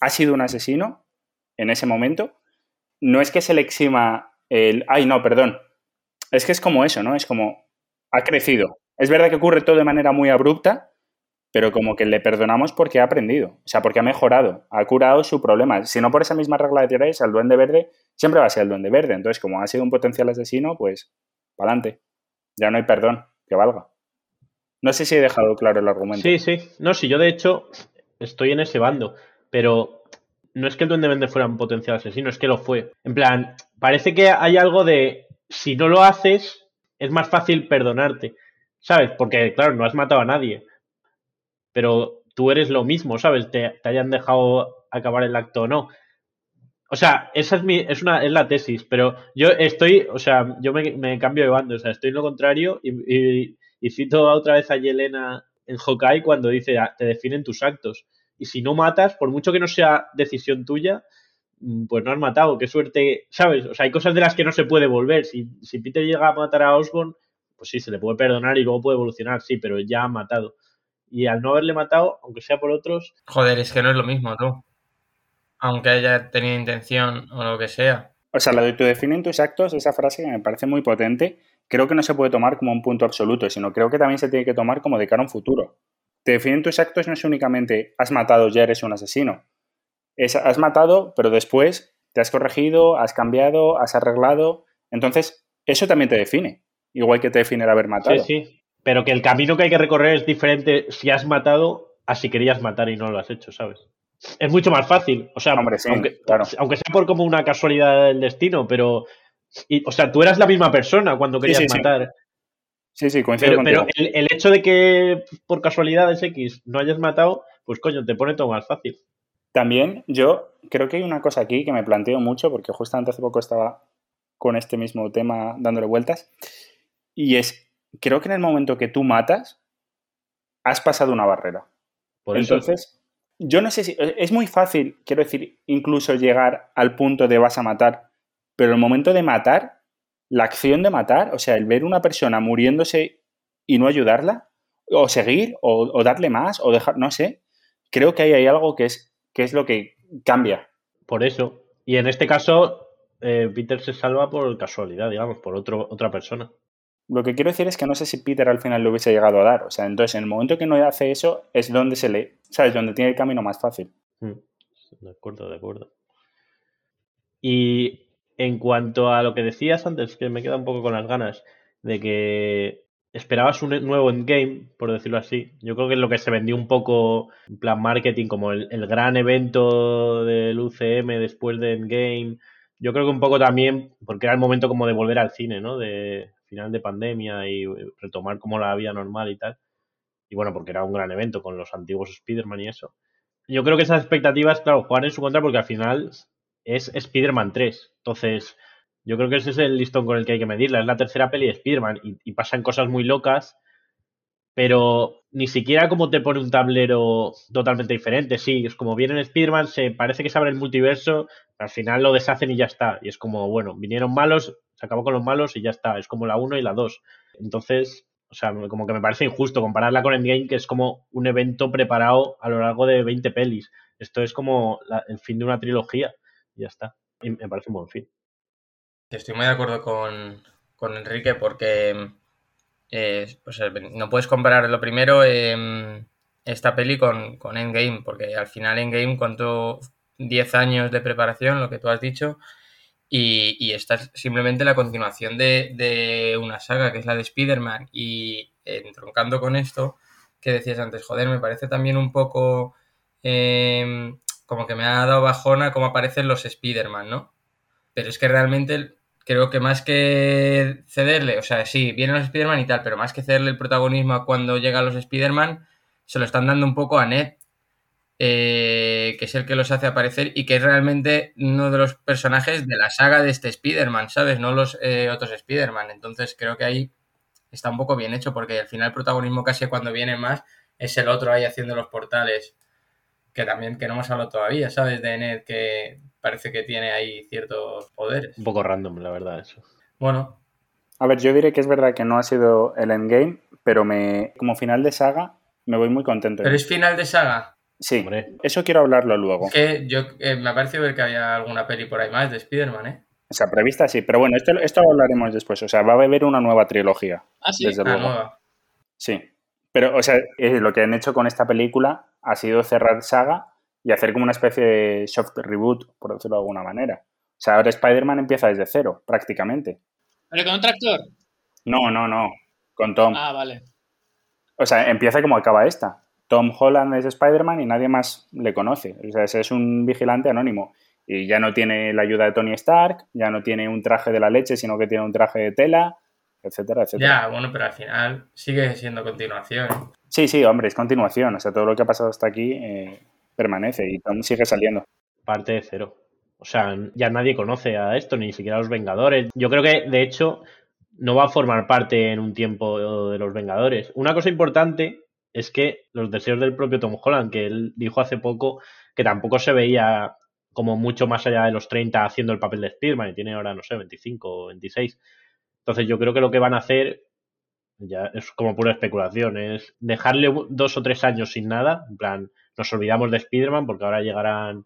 ha sido un asesino en ese momento. No es que se le exima el. Ay, no, perdón. Es que es como eso, ¿no? Es como. Ha crecido. Es verdad que ocurre todo de manera muy abrupta, pero como que le perdonamos porque ha aprendido, o sea, porque ha mejorado, ha curado su problema. Si no por esa misma regla de tres, el duende verde siempre va a ser el duende verde. Entonces, como ha sido un potencial asesino, pues, para adelante. Ya no hay perdón que valga. No sé si he dejado claro el argumento. Sí, sí. No, sí, yo de hecho estoy en ese bando, pero no es que el duende verde fuera un potencial asesino, es que lo fue. En plan, parece que hay algo de, si no lo haces, es más fácil perdonarte, ¿sabes? Porque, claro, no has matado a nadie, pero tú eres lo mismo, ¿sabes? Te, te hayan dejado acabar el acto o no. O sea, esa es mi, es una, es la tesis, pero yo estoy, o sea, yo me, cambio de bando, o sea, estoy en lo contrario y, y, cito otra vez a Yelena en Hawkeye cuando dice, ah, te definen tus actos. Y si no matas, por mucho que no sea decisión tuya, mm, pues no has matado. Qué suerte, ¿sabes? O sea, hay cosas de las que no se puede volver. Si, si Peter llega a matar a Osborn, pues sí, se le puede perdonar y luego puede evolucionar, sí, pero ya ha matado. Y al no haberle matado, aunque sea por otros. Joder, es que no es lo mismo, tú aunque haya tenido intención o lo que sea. O sea, lo de tu definen tus actos, esa frase que me parece muy potente, creo que no se puede tomar como un punto absoluto, sino creo que también se tiene que tomar como de cara a un futuro. Te definen tus actos no es únicamente has matado, ya eres un asesino. Es, has matado, pero después te has corregido, has cambiado, has arreglado. Entonces, eso también te define. Igual que te define el haber matado. Sí, sí. Pero que el camino que hay que recorrer es diferente si has matado a si querías matar y no lo has hecho, ¿sabes? es mucho más fácil. O sea, aunque, sea por como una casualidad del destino, pero. o sea, tú eras la misma persona cuando querías matar. Sí, sí, coincido pero, Pero el, hecho de que por casualidades X no hayas matado, pues coño, te pone todo más fácil. También yo creo que hay una cosa aquí que me planteo mucho, porque justamente hace poco estaba con este mismo tema dándole vueltas, y es, creo que en el momento que tú matas, has pasado una barrera. Por Entonces, yo no sé si. Eh, es muy fácil, quiero decir, incluso llegar al punto de vas a matar, pero el momento de matar, la acción de matar, o sea, el ver una persona muriéndose y no ayudarla, o seguir, o, darle más, o dejar, no sé, creo que ahí hay algo que es, que es lo que cambia. Por eso. Y en este caso, eh, Peter se salva por casualidad, digamos, por otro, otra persona. Lo que quiero decir es que no sé si Peter al final lo hubiese llegado a dar. O sea, entonces en el momento que no hace eso es donde se le, ¿sabes? Donde tiene el camino más fácil. Mm, de acuerdo, de acuerdo. Y en cuanto a lo que decías antes, que me queda un poco con las ganas de que esperabas un nuevo endgame, por decirlo así. Yo creo que es lo que se vendió un poco en plan marketing, como el, el gran evento del UCM después de endgame. Yo creo que un poco también, porque era el momento como de volver al cine, ¿no? De, final de pandemia y retomar como la vida normal y tal. Y bueno, porque era un gran evento con los antiguos Spider-Man y eso. Yo creo que esas expectativas, claro, juegan en su contra porque al final es Spider-Man 3. Entonces, yo creo que ese es el listón con el que hay que medirla. Es la tercera peli de Spider-Man y, y pasan cosas muy locas pero ni siquiera como te pone un tablero totalmente diferente. Sí, es como viene en Spider-Man, se parece que se abre el multiverso, al final lo deshacen y ya está. Y es como, bueno, vinieron malos, se acabó con los malos y ya está. Es como la 1 y la 2. Entonces, o sea, como que me parece injusto compararla con Endgame, que es como un evento preparado a lo largo de 20 pelis. Esto es como el fin de una trilogía y ya está. Y me parece un buen fin. Estoy muy de acuerdo con, con Enrique porque eh, pues, no puedes comparar lo primero esta peli con, con, Endgame, porque al final Endgame contó 10 años de preparación, lo que tú has dicho, y, y esta es simplemente la continuación de, una saga, que es la de Spider-Man, y entroncando con esto que decías antes, joder, me parece también un poco em, como que me ha dado bajona cómo aparecen los Spider-Man, ¿no? Pero es que realmente creo que más que cederle, o sea, sí, vienen los Spider-Man y tal, pero más que cederle el protagonismo cuando llegan los Spider-Man, se lo están dando un poco a Ned, eh, que es el que los hace aparecer y que es realmente uno de los personajes de la saga de este Spider-Man, ¿sabes? No los eh, otros Spider-Man. Entonces creo que ahí está un poco bien hecho porque al final el protagonismo casi cuando viene más es el otro ahí haciendo los portales que también que no hemos hablado todavía, ¿sabes? De Ned que parece que tiene ahí ciertos poderes. Un poco random, la verdad, eso. Bueno. A ver, yo diré que es verdad que no ha sido el endgame, pero me como final de saga me voy muy contento. ¿Pero es final de saga? Sí, eso quiero hablarlo luego. Que yo eh, me ha parecido ver que había alguna peli por ahí más de Spider-Man, ¿eh? O sea, prevista sí, pero bueno, esto, esto lo hablaremos después. O sea, va a haber una nueva trilogía. Ah, sí. Desde ah, luego. Nueva. Sí. Pero, o sea, eh, lo que han hecho con esta película ha sido cerrar saga y hacer como una especie de soft reboot, por decirlo de alguna manera. O sea, ahora Spider-Man empieza desde cero, prácticamente. ¿Pero con otro actor? No, no, no. Con Tom. Ah, vale. O sea, empieza como acaba esta. Tom Holland es Spider-Man y nadie más le conoce. O sea, ese es un vigilante anónimo. Y ya no tiene la ayuda de Tony Stark, ya no tiene un traje de la leche, sino que tiene un traje de tela, etcétera, etcétera. Ya, bueno, pero al final sigue siendo continuación. Sí, sí, hombre, es continuación. O sea, todo lo que ha pasado hasta aquí eh, permanece y Tom sigue saliendo. Parte de cero. O sea, ya nadie conoce a esto, ni siquiera los Vengadores. Yo creo que, de hecho, no va a formar parte en un tiempo de los Vengadores. Una cosa importante es que los deseos del propio Tom Holland, que él dijo hace poco que tampoco se veía como mucho más allá de los 30 haciendo el papel de Spiderman y tiene ahora, no sé, 25 o 26. Entonces yo creo que lo que van a hacer, ya es como pura especulación, es dejarle dos o tres años sin nada, en plan, nos olvidamos de Spiderman porque ahora llegarán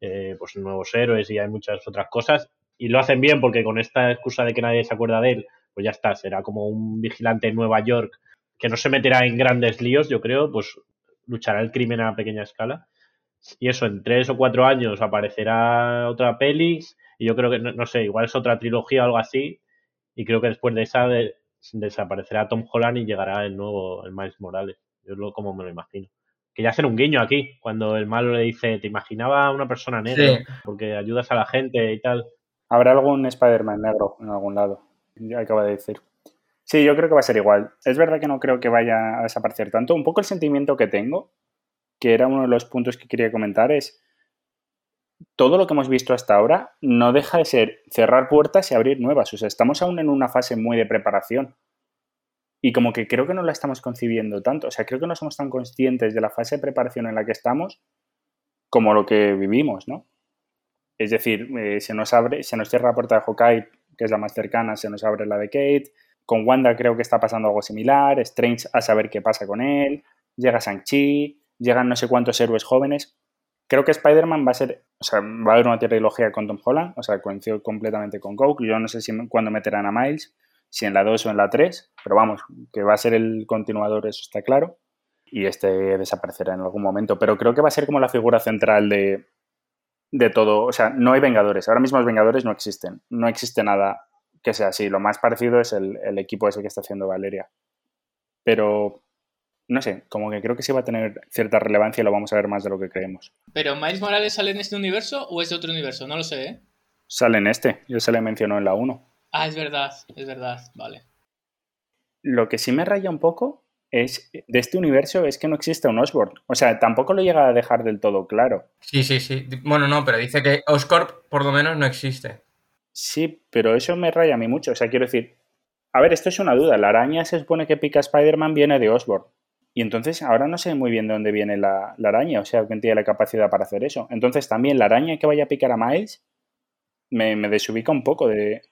eh, pues nuevos héroes y hay muchas otras cosas y lo hacen bien porque con esta excusa de que nadie se acuerda de él, pues ya está, será como un vigilante en Nueva York que no se meterá en grandes líos, yo creo, pues luchará el crimen a pequeña escala y eso, en tres o cuatro años aparecerá otra peli y yo creo que, no, sé, igual es otra trilogía o algo así y creo que después de esa desaparecerá Tom Holland y llegará el nuevo, el Miles Morales. Yo es lo, como me lo imagino. Que ya hacen un guiño aquí, cuando el malo le dice, te imaginaba una persona negra porque ayudas a la gente y tal. Habrá algún Spider-Man negro en algún lado, ya acaba de decir. Sí, yo creo que va a ser igual. Es verdad que no creo que vaya a desaparecer tanto. Un poco el sentimiento que tengo que era uno de los puntos que quería comentar, es todo lo que hemos visto hasta ahora no deja de ser cerrar puertas y abrir nuevas. O sea, estamos aún en una fase muy de preparación. Y como que creo que no la estamos concibiendo tanto. O sea, creo que no somos tan conscientes de la fase de preparación en la que estamos como lo que vivimos, ¿no? Es decir, eh, se nos abre, se nos cierra la puerta de Hawkeye, que es la más cercana, se nos abre la de Kate. Con Wanda creo que está pasando algo similar. Strange a saber qué pasa con él. Llega Shang-Chi llegan no sé cuántos héroes jóvenes. Creo que Spider-Man va a ser, o sea, va a haber una trilogía con Tom Holland, o sea, coincido completamente con Coke. Yo no sé si cuándo meterán a Miles, si en la 2 o en la 3, pero vamos, que va a ser el continuador, eso está claro. Y este desaparecerá en algún momento, pero creo que va a ser como la figura central de, de todo. O sea, no hay Vengadores. Ahora mismo los Vengadores no existen. No existe nada que sea así. Lo más parecido es el, el equipo ese que está haciendo Valeria. Pero no sé, como que creo que sí va a tener cierta relevancia y lo vamos a ver más de lo que creemos. ¿Pero Miles Morales sale en este universo o es de otro universo? No lo sé, ¿eh? Sale en este, yo se le mencionó en la 1. Ah, es verdad, es verdad, vale. Lo que sí me raya un poco es de este universo es que no existe un Osborn. O sea, tampoco lo llega a dejar del todo claro. Sí, sí, sí. Bueno, no, pero dice que Oscorp por lo menos no existe. Sí, pero eso me raya a mí mucho. O sea, quiero decir, a ver, esto es una duda. La araña se supone que pica Spider-Man viene de Osborn. Y entonces ahora no sé muy bien de dónde viene la, araña, o sea, quién tiene la capacidad para hacer eso. Entonces también la araña que vaya a picar a Miles me, desubica un poco de,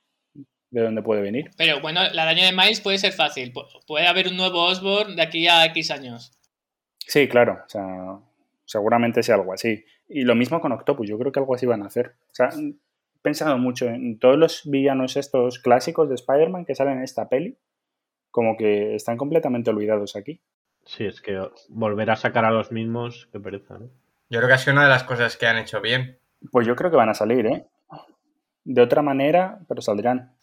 de dónde puede venir. Pero bueno, la araña de Miles puede ser fácil. Puede haber un nuevo Osborn de aquí a X años. Sí, claro. O sea, seguramente sea algo así. Y lo mismo con Octopus. Yo creo que algo así van a hacer. O sea, he pensado mucho en todos los villanos estos clásicos de Spider-Man que salen en esta peli. Como que están completamente olvidados aquí. Sí, es que volver a sacar a los mismos, qué pereza, ¿no? Yo creo que ha sido una de las cosas que han hecho bien. Pues yo creo que van a salir, ¿eh? De otra manera, pero saldrán.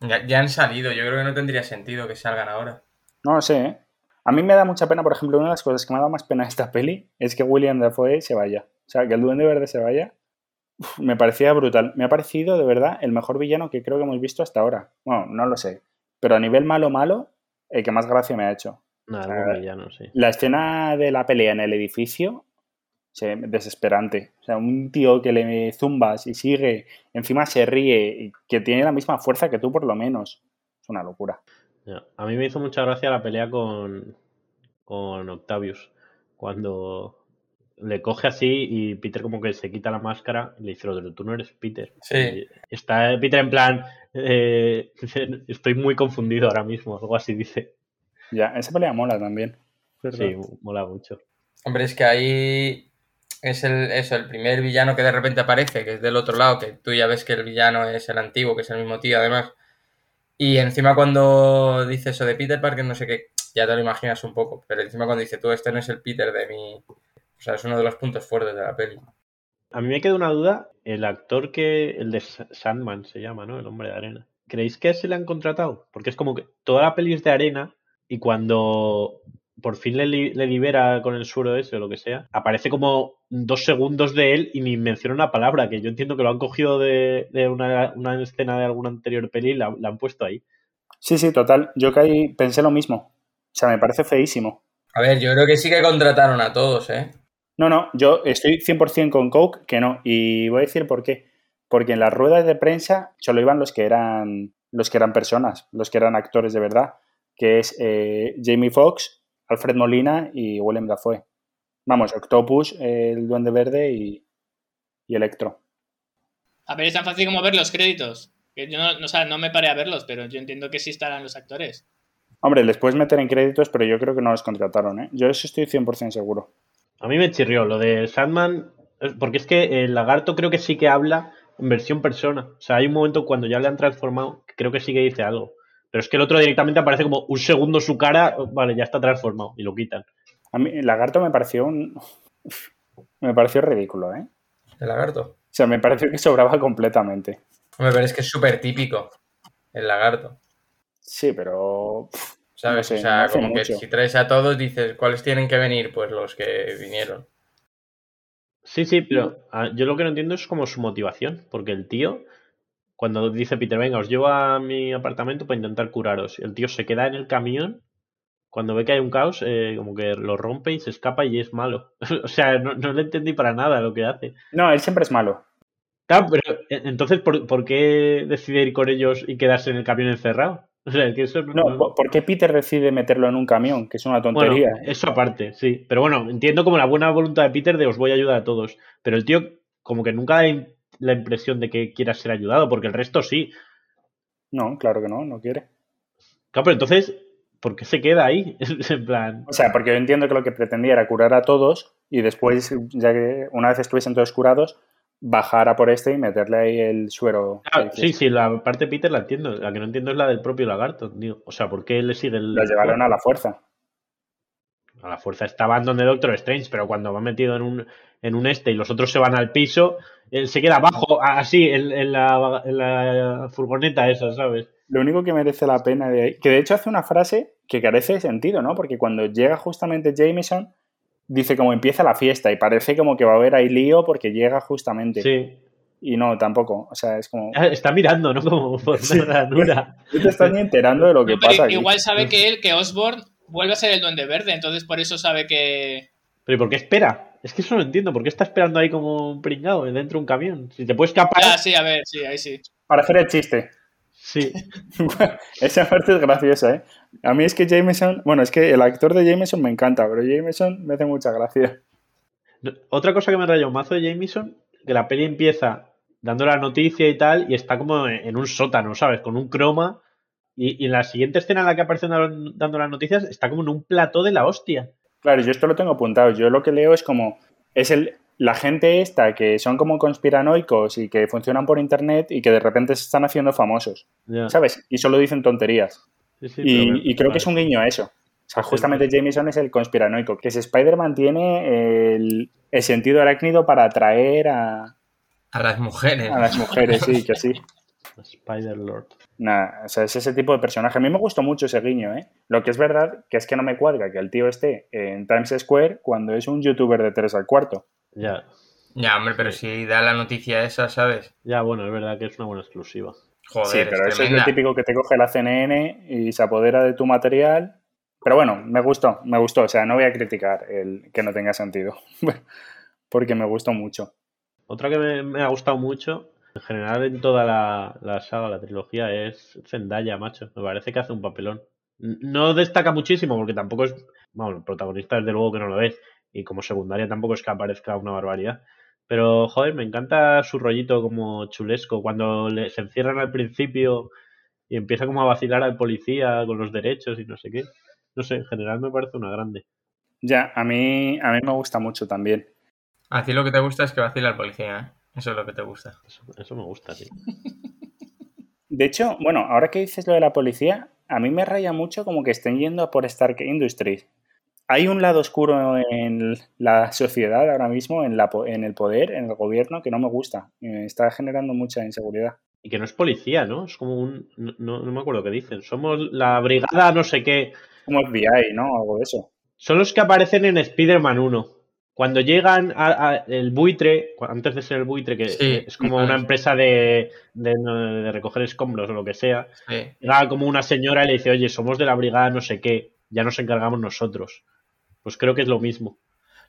Ya, han salido, yo creo que no tendría sentido que salgan ahora. No lo sé, ¿eh? A mí me da mucha pena, por ejemplo, una de las cosas que me ha dado más pena esta peli es que William Dafoe se vaya. O sea, que el Duende Verde se vaya. me parecía brutal. Me ha parecido, de verdad, el mejor villano que creo que hemos visto hasta ahora. Bueno, no lo sé. Pero a nivel malo, malo, el que más gracia me ha hecho. La escena de la pelea en el edificio, desesperante. O sea, un tío que le zumbas y sigue, encima se ríe, y que tiene la misma fuerza que tú por lo menos. Es una locura. A mí me hizo mucha gracia la pelea con, con Octavius. Cuando le coge así y Peter como que se quita la máscara y le dice, lo tú no eres Peter. Sí. está Peter en plan, eh, estoy muy confundido ahora mismo, algo así dice. Ya, esa pelea mola también. Sí, mola mucho. Hombre, es que ahí es el, eso, el primer villano que de repente aparece, que es del otro lado, que tú ya ves que el villano es el antiguo, que es el mismo tío además. Y encima cuando dice eso de Peter Parker, no sé qué, ya te lo imaginas un poco. Pero encima cuando dice tú, este no es el Peter de mi... O sea, es uno de los puntos fuertes de la peli. A mí me queda una duda, el actor que, el de Sandman se llama, ¿no? El hombre de arena. ¿Creéis que se le han contratado? Porque es como que toda la peli es de arena y cuando por fin le, le libera con el suero ese o lo que sea, aparece como dos segundos de él y ni menciona una palabra, que yo entiendo que lo han cogido de, de una, una escena de alguna anterior peli y la, la han puesto ahí. Sí, sí, total. Yo que ahí pensé lo mismo. O sea, me parece feísimo. A ver, yo creo que sí que contrataron a todos, ¿eh? No, no, yo estoy 100% con Coke que no. Y voy a decir por qué. Porque en las ruedas de prensa solo iban los que eran, los que eran personas, los que eran actores de verdad, que es eh, Jamie Foxx, Alfred Molina y Willem Dafoe. Vamos, Octopus, el Duende Verde y, y Electro. A ver, es tan fácil como ver los créditos. Yo no, no, o sea, no me paré a verlos, pero yo entiendo que sí estarán los actores. Hombre, les puedes meter en créditos, pero yo creo que no los contrataron, ¿eh? Yo eso estoy 100% seguro. A mí me chirrió lo de Sandman, porque es que el lagarto creo que sí que habla en versión persona. O sea, hay un momento cuando ya le han transformado, que creo que sí que dice algo. Pero es que el otro directamente aparece como un segundo su cara, vale, ya está transformado y lo quitan. A mí el lagarto me pareció un... Me pareció ridículo, ¿eh? ¿El lagarto? O sea, me pareció que sobraba completamente. Hombre, pero es que es súper típico el lagarto. Sí, pero... ¿Sabes? No sé, o sea, no como que si traes a todos, dices, ¿cuáles tienen que venir? Pues los que vinieron. Sí, sí, pero ah, yo lo que no entiendo es como su motivación, porque el tío, cuando dice Peter, venga, os llevo a mi apartamento para intentar curaros, el tío se queda en el camión, cuando ve que hay un caos, eh, como que lo rompe y se escapa y es malo. o sea, no, no le entendí para nada lo que hace. No, él siempre es malo. Claro, pero eh, entonces, ¿por, por qué decide ir con ellos y quedarse en el camión encerrado? O sea, que eso no- No, ¿por- ¿por qué Peter decide meterlo en un camión? Que es una Bueno, tontería. eso aparte, sí. Pero bueno, entiendo como la buena voluntad de Peter de os voy a ayudar a todos. Pero el tío como que nunca la impresión de que quiera ser ayudado, porque el resto sí. No, claro que no, no quiere. Claro, pero entonces, ¿por qué se queda ahí? en plan... O sea, porque yo entiendo que lo que pretendía era curar a todos y después, ya que una vez estuviesen todos curados, bajar a por este y meterle ahí el suero. Ah, sí, sí, la parte de Peter la entiendo. La que no entiendo es la del propio lagarto, tío. O sea, ¿por qué le sigue el... Lo llevaron a la fuerza. A la fuerza estaba donde Doctor Strange, pero cuando va metido en un, en un este y los otros se van al piso, él se queda abajo, así, en, en la, en la furgoneta esa, ¿sabes? Lo único que merece la pena de ahí, que de hecho hace una frase que carece de sentido, ¿no? Porque cuando llega justamente Jameson, dice como empieza la fiesta y parece como que va a haber ahí lío porque llega justamente. Sí. Y no, tampoco. O sea, es como... Ah, Está mirando, ¿no? Como por Sí. una ranura. No te estás ni enterando de lo que No, pasa aquí. igual sabe que él, que Osborn, vuelve a ser el Duende Verde, entonces por eso sabe que. Pero ¿y por qué espera? Es que eso no entiendo. ¿Por qué está esperando ahí como un pringado dentro de un camión? Si te puede escapar. Ah, sí, a ver, sí, ahí sí. Para hacer el chiste. Sí. Esa parte es graciosa, ¿eh? A mí es que Jameson... Bueno, es que el actor de Jameson me encanta, pero Jameson me hace mucha gracia. Otra cosa que me rayó un mazo de Jameson, que la peli empieza dando la noticia y tal, y está como en un sótano, ¿sabes? Con un croma. Y, y en la siguiente escena en la que aparece dando las noticias, está como en un plató de la hostia. Claro, yo esto lo tengo apuntado. Yo lo que leo es como... Es el, la gente esta que son como conspiranoicos y que funcionan por internet y que de repente se están haciendo famosos, Ya. ¿sabes? Y solo dicen tonterías. Sí, sí, Y, pero- y creo que es un guiño a eso. O sea, justamente Jameson es el conspiranoico, que si Spider-Man tiene el, el sentido arácnido para atraer a, A las mujeres. a las mujeres, sí, que sí. Spider-Lord. Nada, o sea, es ese tipo de personaje. A mí me gustó mucho ese guiño, ¿eh? Lo que es verdad que es que no me cuadra que el tío esté en Times Square cuando es un youtuber de 3 al cuarto. Ya. Ya, hombre, pero si da la noticia esa, ¿sabes? Ya, bueno, es verdad que es una buena exclusiva. Joder, sí, pero es eso es lo típico que te coge la CNN y se apodera de tu material. Pero bueno, me gustó, me gustó. O sea, no voy a criticar el que no tenga sentido. Porque me gustó mucho. Otra que me, me ha gustado mucho, en general en toda la, la saga, la trilogía, es Zendaya, macho. Me parece que hace un papelón. No destaca muchísimo porque tampoco es. Bueno, el protagonista desde luego que no lo es. Y como secundaria tampoco es que aparezca una barbaridad. Pero, joder, me encanta su rollito como chulesco. Cuando le- se encierran al principio y empieza como a vacilar al policía con los derechos y no sé qué. No sé, en general me parece una grande. Ya, a mí, a mí me gusta mucho también. A ti lo que te gusta es que vacila el policía, ¿eh? Eso es lo que te gusta. Eso, eso me gusta, sí. De hecho, bueno, ahora que dices lo de la policía, a mí me raya mucho como que estén yendo a por Stark Industries. Hay un lado oscuro en la sociedad ahora mismo, en, la, en el poder, en el gobierno, que no me gusta. Me está generando mucha inseguridad. Y que no es policía, ¿no? Es como un... No, no me acuerdo qué dicen. Somos la brigada no sé qué. Como FBI, ¿no? Algo de eso. Son los que aparecen en Spider-Man 1. Cuando llegan al el buitre, antes de ser el buitre, que es como una empresa de, de, recoger escombros o lo que sea, llega como una señora y le dice, oye, somos de la brigada no sé qué, ya nos encargamos nosotros. Pues creo que es lo mismo.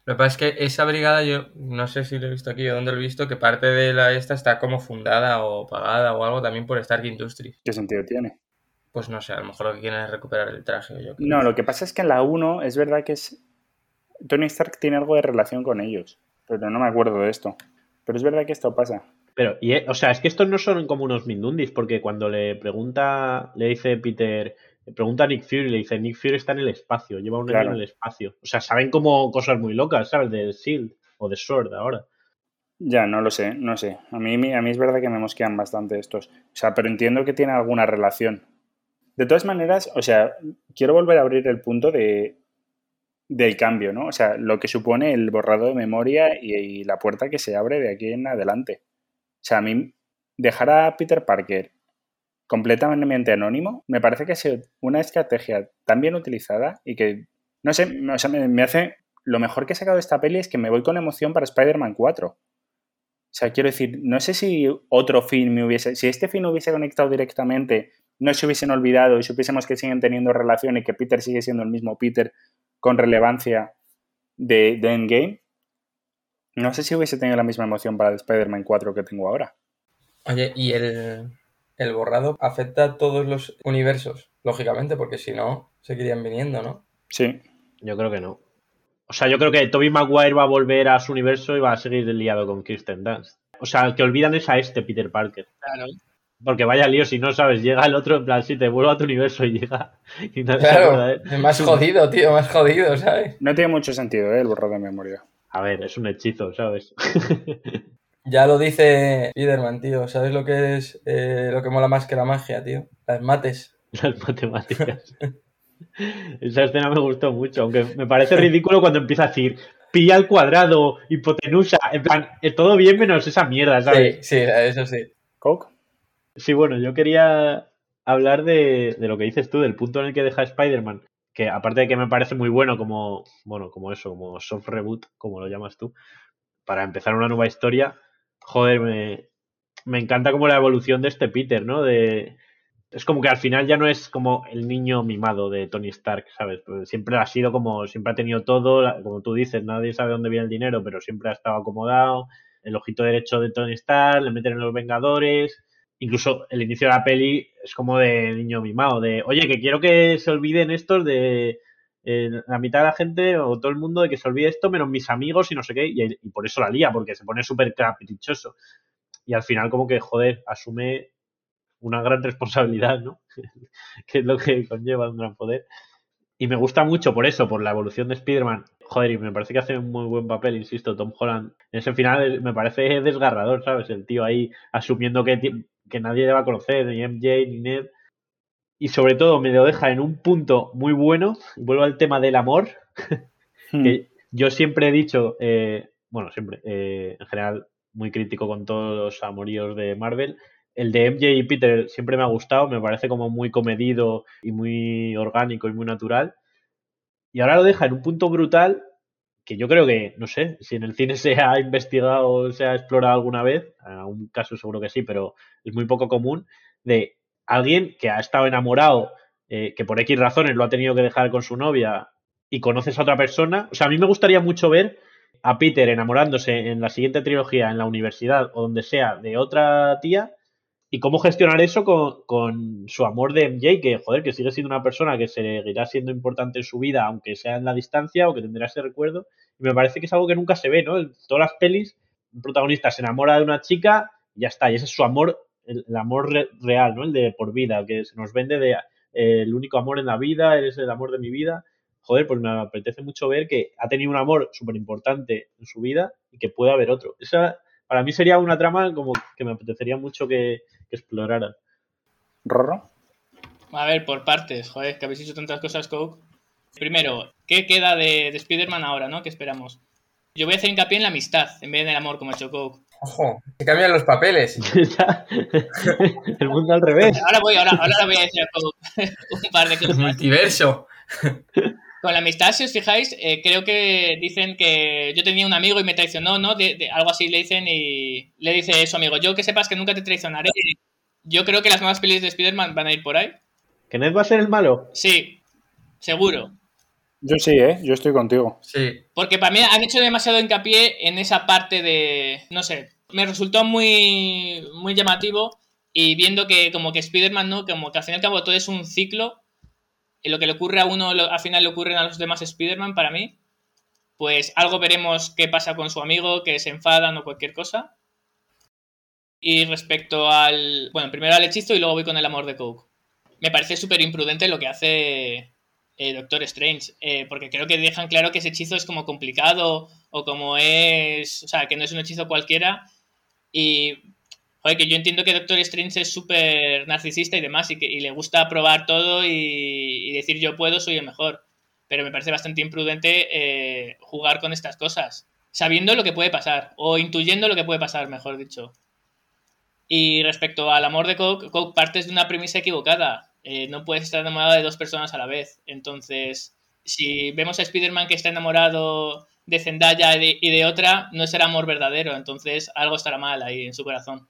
Lo que pasa es que esa brigada, yo no sé si lo he visto aquí o dónde lo he visto, que parte de la esta está como fundada o pagada o algo también por Stark Industries. ¿Qué sentido tiene? Pues no sé, a lo mejor lo que quieren es recuperar el traje. Yo No, lo que pasa es que en la 1 es verdad que es. Tony Stark tiene algo de relación con ellos, pero no me acuerdo de esto. Pero es verdad que esto pasa. Pero, y, o sea, es que estos no son como unos Mindundis, porque cuando le pregunta, le dice Peter, le pregunta a Nick Fury, le dice, Nick Fury está en el espacio, lleva un año en el espacio. O sea, saben como cosas muy locas, ¿sabes? De S.H.I.E.L.D. o de S.W.O.R.D. ahora. Ya, no lo sé, no sé. A mí, a mí es verdad que me mosquean bastante estos. O sea, pero entiendo que tiene alguna relación. De todas maneras, o sea, quiero volver a abrir el punto de, del cambio, ¿no? O sea, lo que supone el borrado de memoria y, la puerta que se abre de aquí en adelante. O sea, a mí dejar a Peter Parker completamente anónimo me parece que es una estrategia tan bien utilizada y que, no sé, o sea, me, hace... Lo mejor que he sacado de esta peli es que me voy con emoción para Spider-Man 4. O sea, quiero decir, no sé si otro fin me hubiese... Si este fin hubiese conectado directamente no se hubiesen olvidado y supiésemos que siguen teniendo relación y que Peter sigue siendo el mismo Peter con relevancia de, Endgame, no sé si hubiese tenido la misma emoción para el Spider-Man 4 que tengo ahora. Oye, ¿y el, el borrado afecta a todos los universos? Lógicamente, porque si no, seguirían viniendo, ¿no? Sí. Yo creo que no. O sea, yo creo que Toby Maguire va a volver a su universo y va a seguir liado con Kirsten Dunst. O sea, el que olvidan es a este Peter Parker. Claro. Porque vaya lío, si no sabes, llega el otro, en plan, si te vuelvo a tu universo y llega. Y no claro, es más jodido, tío, más jodido, ¿sabes? No tiene mucho sentido, ¿eh? El borrado de memoria. A ver, es un hechizo, ¿sabes? ya lo dice Spiderman, tío. ¿Sabes lo que es eh, lo que mola más que la magia, tío? Las mates. Las matemáticas. Esa escena me gustó mucho, aunque me parece ridículo cuando empieza a decir pilla al cuadrado, hipotenusa, en plan, es todo bien menos esa mierda, ¿sabes? Sí, sí, eso sí. ¿Coke? Sí, bueno, yo quería hablar de, lo que dices tú, del punto en el que deja Spider-Man, que aparte de que me parece muy bueno como, bueno, como eso, como soft reboot, como lo llamas tú, para empezar una nueva historia, joder, me, me encanta como la evolución de este Peter, ¿no? De, es como que al final ya no es como el niño mimado de Tony Stark, ¿sabes? Pues siempre ha sido como, siempre ha tenido todo, como tú dices, nadie sabe dónde viene el dinero, pero siempre ha estado acomodado, el ojito derecho de Tony Stark, le meten en los Vengadores, incluso el inicio de la peli es como de niño mimado, de, oye, que quiero que se olviden estos de eh, la mitad de la gente o todo el mundo de que se olvide esto, menos mis amigos y no sé qué, y, por eso la lía, porque se pone súper caprichoso. Y al final como que, joder, asume una gran responsabilidad, ¿no? que es lo que conlleva un gran poder. Y me gusta mucho por eso, por la evolución de Spider-Man. Joder, y me parece que hace un muy buen papel, insisto, Tom Holland. En ese final me parece desgarrador, ¿sabes? El tío ahí asumiendo que que nadie le va a conocer, ni MJ, ni Ned. Y sobre todo me lo deja en un punto muy bueno. Vuelvo al tema del amor. Hmm. que yo siempre he dicho, eh, bueno, siempre, eh, en general, muy crítico con todos los amoríos de Marvel. El de MJ y Peter siempre me ha gustado, me parece como muy comedido y muy orgánico y muy natural. Y ahora lo deja en un punto brutal que yo creo que, no sé, si en el cine se ha investigado o se ha explorado alguna vez, en algún caso seguro que sí, pero es muy poco común, de alguien que ha estado enamorado, eh, que por X razones lo ha tenido que dejar con su novia y conoces a otra persona. O sea, a mí me gustaría mucho ver a Peter enamorándose en la siguiente trilogía, en la universidad o donde sea, de otra tía y cómo gestionar eso con, su amor de MJ, que joder, que sigue siendo una persona que seguirá siendo importante en su vida, aunque sea en la distancia, o que tendrá ese recuerdo. Y me parece que es algo que nunca se ve, ¿no? Todas las pelis, un protagonista se enamora de una chica y ya está. Y ese es su amor, el, amor real, ¿no? El de por vida, que se nos vende de eh, el único amor en la vida, eres el amor de mi vida. Joder, pues me apetece mucho ver que ha tenido un amor súper importante en su vida y que puede haber otro. Esa para mí sería una trama como que me apetecería mucho que, que exploraran. ¿Rorro? A ver, por partes, joder, que habéis hecho tantas cosas, Coke. Primero, ¿qué queda de, de Spider-Man ahora, no? ¿Qué esperamos? Yo voy a hacer hincapié en la amistad, en vez del amor, como ha hecho Coke. Ojo, se cambian los papeles. el mundo al revés. Ahora voy, ahora, ahora le voy a decir a Coke un par de cosas. multiverso. Con la amistad, si os fijáis, eh, creo que dicen que yo tenía un amigo y me traicionó, ¿no? De, de- algo así le dicen y le dice su amigo, yo que sepas que nunca te traicionaré. Yo creo que las nuevas pelis de Spider-Man van a ir por ahí. ¿Que Ned va a ser el malo? Sí, seguro. Yo sí, ¿eh? Yo estoy contigo. Sí. Porque para mí han hecho demasiado hincapié en esa parte de, no sé, me resultó muy, muy llamativo y viendo que como que Spider-Man, ¿no? Como que al fin y al cabo todo es un ciclo, lo que le ocurre a uno al final le ocurren a los demás Spider-Man para mí, pues algo veremos qué pasa con su amigo, que se enfadan o cualquier cosa. Y respecto al, bueno, primero al hechizo y luego voy con el amor de Coke. Me parece súper imprudente lo que hace eh, Doctor Strange, eh, porque creo que dejan claro que ese hechizo es como complicado o como es, o sea, que no es un hechizo cualquiera y, joder, que yo entiendo que Doctor Strange es súper narcisista y demás y que y le gusta probar todo y, y decir yo puedo, soy el mejor, pero me parece bastante imprudente eh, jugar con estas cosas, sabiendo lo que puede pasar o intuyendo lo que puede pasar, mejor dicho. Y respecto al amor de Coke, Coke partes de una premisa equivocada. Eh, no puedes estar enamorado de dos personas a la vez. Entonces, si vemos a Spider-Man que está enamorado de Zendaya y de, y de otra, no será amor verdadero. Entonces, algo estará mal ahí en su corazón.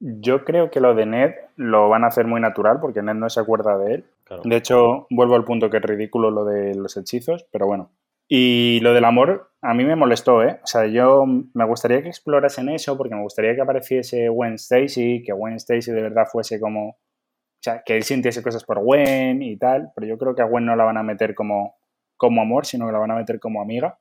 Yo creo que lo de Ned lo van a hacer muy natural porque Ned no se acuerda de él. Claro. De hecho, vuelvo al punto que es ridículo lo de los hechizos, pero bueno. Y lo del amor a mí me molestó, ¿eh? O sea, yo me gustaría que explorasen eso porque me gustaría que apareciese Gwen Stacy, que Gwen Stacy de verdad fuese como... O sea, que él sintiese cosas por Gwen y tal, pero yo creo que a Gwen no la van a meter como, como amor, sino que la van a meter como amiga.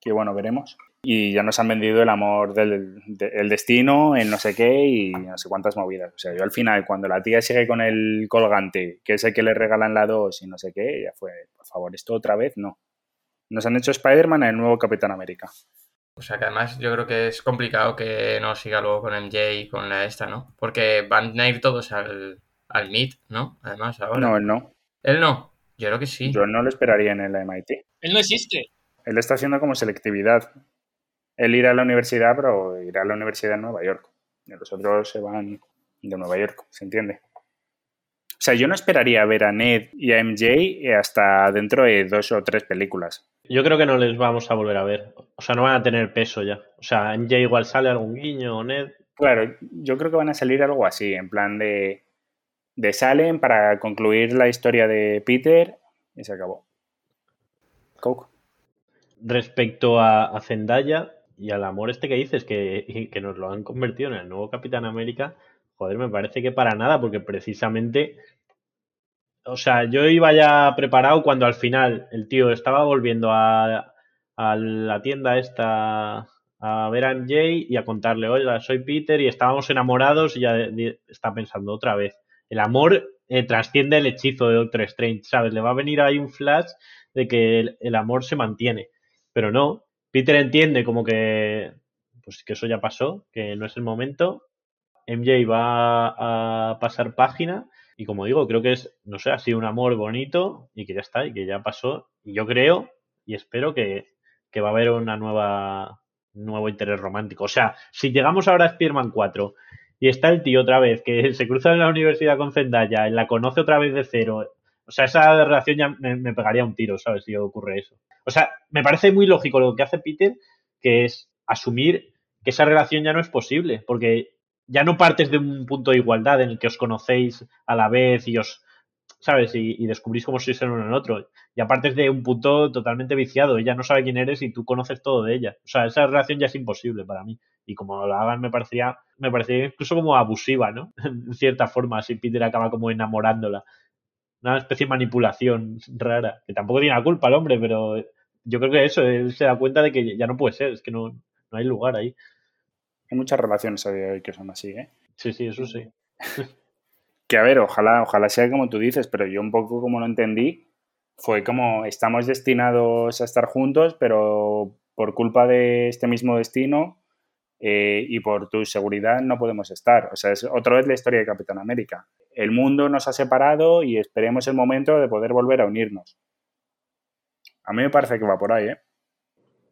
Que bueno, veremos. Y ya nos han vendido el amor del de- el destino, el no sé qué y no sé cuántas movidas. O sea, yo al final, cuando la tía sigue con el colgante, que es el que le regalan la 2 y no sé qué, ya fue, por favor, esto otra vez, no. Nos han hecho Spider-Man el nuevo Capitán América. O sea que además yo creo que es complicado que no siga luego con MJ y con la esta, ¿no? Porque van a ir todos al, al Meet, ¿no? Además, ahora. No, él no. Él no. Yo creo que sí. Yo no lo esperaría en el MIT. Él no existe. Él está haciendo como selectividad. Él irá a la universidad, pero irá a la universidad en Nueva York. Y los otros se van de Nueva York, ¿se entiende? O sea, yo no esperaría ver a Ned y a MJ hasta dentro de dos o tres películas. Yo creo que no les vamos a volver a ver. O sea, no van a tener peso ya. O sea, MJ igual sale algún guiño o Ned. Claro, yo creo que van a salir algo así, en plan de, de salen para concluir la historia de Peter y se acabó. Coke. Respecto a, Zendaya y al amor este que dices, que, que nos lo han convertido en el nuevo Capitán América, joder, me parece que para nada, porque precisamente, o sea, yo iba ya preparado cuando al final el tío estaba volviendo a, a la tienda esta a ver a MJ y a contarle, oye, soy Peter y estábamos enamorados y ya está pensando otra vez. El amor eh, trasciende el hechizo de Doctor Strange, ¿sabes? Le va a venir ahí un flash de que el, amor se mantiene. Pero no, Peter entiende como que, pues que eso ya pasó, que no es el momento. MJ va a pasar página y como digo, creo que es, no sé, ha sido un amor bonito y que ya está, y que ya pasó. Y yo creo y espero que, que va a haber una nueva, nuevo interés romántico. O sea, si llegamos ahora a Spider-Man 4 y está el tío otra vez que se cruza en la universidad con Zendaya, la conoce otra vez de cero, o sea, esa relación ya me, me pegaría un tiro, ¿sabes? Si ocurre eso. O sea, me parece muy lógico lo que hace Peter, que es asumir que esa relación ya no es posible, porque ya no partes de un punto de igualdad en el que os conocéis a la vez y os, ¿sabes? Y, y descubrís cómo sois el uno en el otro. Ya partes de un punto totalmente viciado. Ella no sabe quién eres y tú conoces todo de ella. O sea, esa relación ya es imposible para mí. Y como lo hagan, me parecía, me parecía incluso como abusiva, ¿no? En cierta forma, si Peter acaba como enamorándola. Una especie de manipulación rara. Que tampoco tiene la culpa el hombre, pero yo creo que eso, él se da cuenta de que ya no puede ser, es que no, no hay lugar ahí. Hay muchas relaciones a día de hoy que son así, ¿eh? Sí, sí, eso sí. Que a ver, ojalá, ojalá sea como tú dices, pero yo un poco como lo entendí, fue como estamos destinados a estar juntos, pero por culpa de este mismo destino, eh, y por tu seguridad no podemos estar. O sea, es otra vez la historia de Capitán América. El mundo nos ha separado y esperemos el momento de poder volver a unirnos. A mí me parece que va por ahí, ¿eh?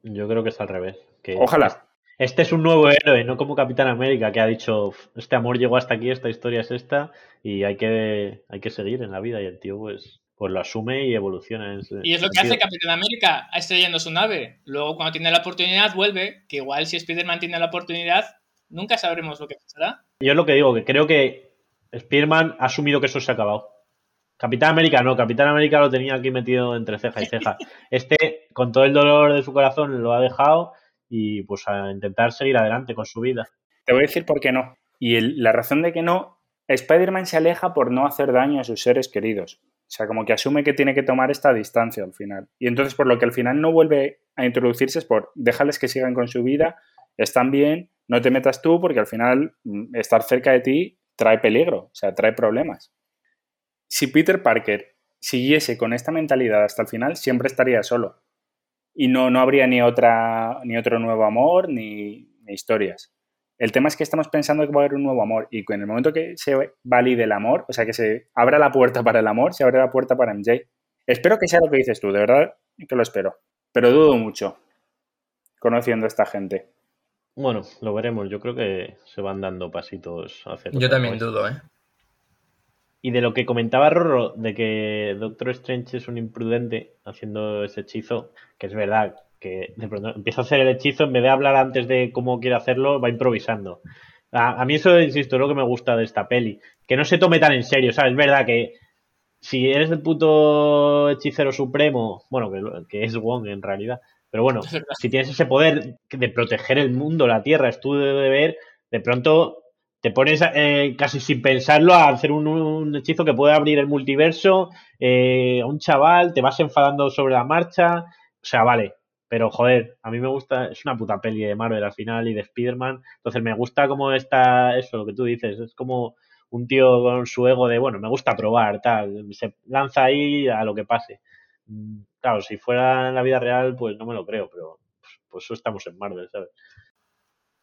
Yo creo que es al revés. Que Ojalá. Este es un nuevo héroe, no como Capitán América, que ha dicho, este amor llegó hasta aquí, esta historia es esta, y hay que, hay que seguir en la vida. Y el tío, pues, pues lo asume y evoluciona. En ese Y es lo que sentido. hace Capitán América, estrellando su nave. Luego, cuando tiene la oportunidad, vuelve. Que igual si Spider-Man tiene la oportunidad, nunca sabremos lo que pasará. Yo es lo que digo, que creo que Spider-Man ha asumido que eso se ha acabado. Capitán América no, Capitán América lo tenía aquí metido entre ceja y ceja. Este, con todo el dolor de su corazón, lo ha dejado y pues a intentar seguir adelante con su vida. Te voy a decir por qué no. Y la razón de que no, Spider-Man se aleja por no hacer daño a sus seres queridos. O sea, como que asume que tiene que tomar esta distancia al final. Y entonces por lo que al final no vuelve a introducirse es por déjales que sigan con su vida, están bien, no te metas tú porque al final mm, estar cerca de ti trae peligro, o sea, trae problemas. Si Peter Parker siguiese con esta mentalidad hasta el final, siempre estaría solo. Y no, no habría ni, otra, ni otro nuevo amor ni, ni historias. El tema es que estamos pensando que va a haber un nuevo amor y que en el momento que se valide el amor, o sea, que se abra la puerta para el amor, se abre la puerta para MJ. Espero que sea lo que dices tú, de verdad que lo espero. Pero dudo mucho, conociendo a esta gente. Bueno, lo veremos. Yo creo que se van dando pasitos hacia Yo también dudo, ¿eh? Y de lo que comentaba Rorro, de que Doctor Strange es un imprudente haciendo ese hechizo, que es verdad, que de pronto empieza a hacer el hechizo, en vez de hablar antes de cómo quiere hacerlo, va improvisando. A, a mí eso, insisto, es lo que me gusta de esta peli. Que no se tome tan en serio, ¿sabes? Es verdad que si eres el puto hechicero supremo, bueno, que, que es Wong en realidad, pero bueno, si tienes ese poder de proteger el mundo, la tierra, es tu deber, de pronto te pones eh, casi sin pensarlo a hacer un, hechizo que puede abrir el multiverso eh, a un chaval, te vas enfadando sobre la marcha, o sea, vale, pero joder, a mí me gusta, es una puta peli de Marvel al final y de Spider-Man, entonces me gusta como está eso, lo que tú dices, es como un tío con su ego de, bueno, me gusta probar, tal, se lanza ahí a lo que pase. Mm, Claro, si fuera en la vida real, pues no me lo creo, pero pues, pues eso estamos en Marvel, ¿sabes?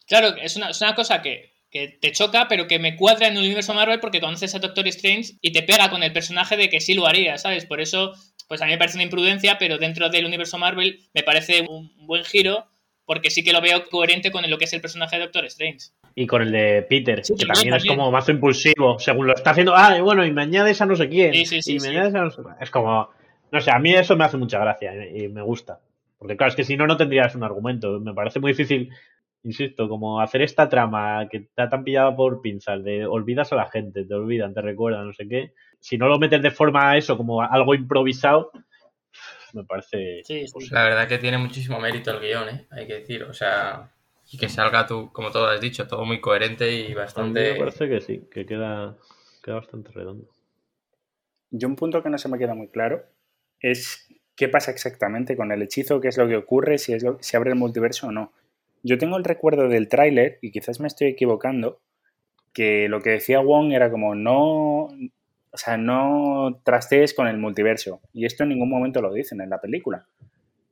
Claro, es una, es una cosa que, que te choca, pero que me cuadra en el universo Marvel porque conoces a Doctor Strange y te pega con el personaje de que sí lo haría, ¿sabes? Por eso, pues a mí me parece una imprudencia, pero dentro del universo Marvel me parece un buen giro porque sí que lo veo coherente con lo que es el personaje de Doctor Strange. Y con el de Peter, Sí, que también, también es como mazo impulsivo, según lo está haciendo, ah, y bueno, y me añades a no sé quién, Sí, sí, sí, y me añades a no sé Es como, no sé, a mí eso me hace mucha gracia y me gusta. Porque claro, es que si no, no tendrías un argumento. Me parece muy difícil, insisto, como hacer esta trama que está tan pillada por pinzas, de olvidas a la gente, te olvidan, te recuerdan, no sé qué. Si no lo metes de forma eso, como algo improvisado, me parece... Sí, sí. La verdad que tiene muchísimo mérito el guion, ¿eh? Hay que decir, o sea, y que salga tú, como todo has dicho, todo muy coherente y A mí bastante... me parece que sí, que queda, queda bastante redondo. Yo un punto que no se me queda muy claro es qué pasa exactamente con el hechizo, qué es lo que ocurre, si, es lo- si abre el multiverso o no. Yo tengo el recuerdo del tráiler, y quizás me estoy equivocando, que lo que decía Wong era como no, o sea, no trastees con el multiverso. Y esto en ningún momento lo dicen en la película.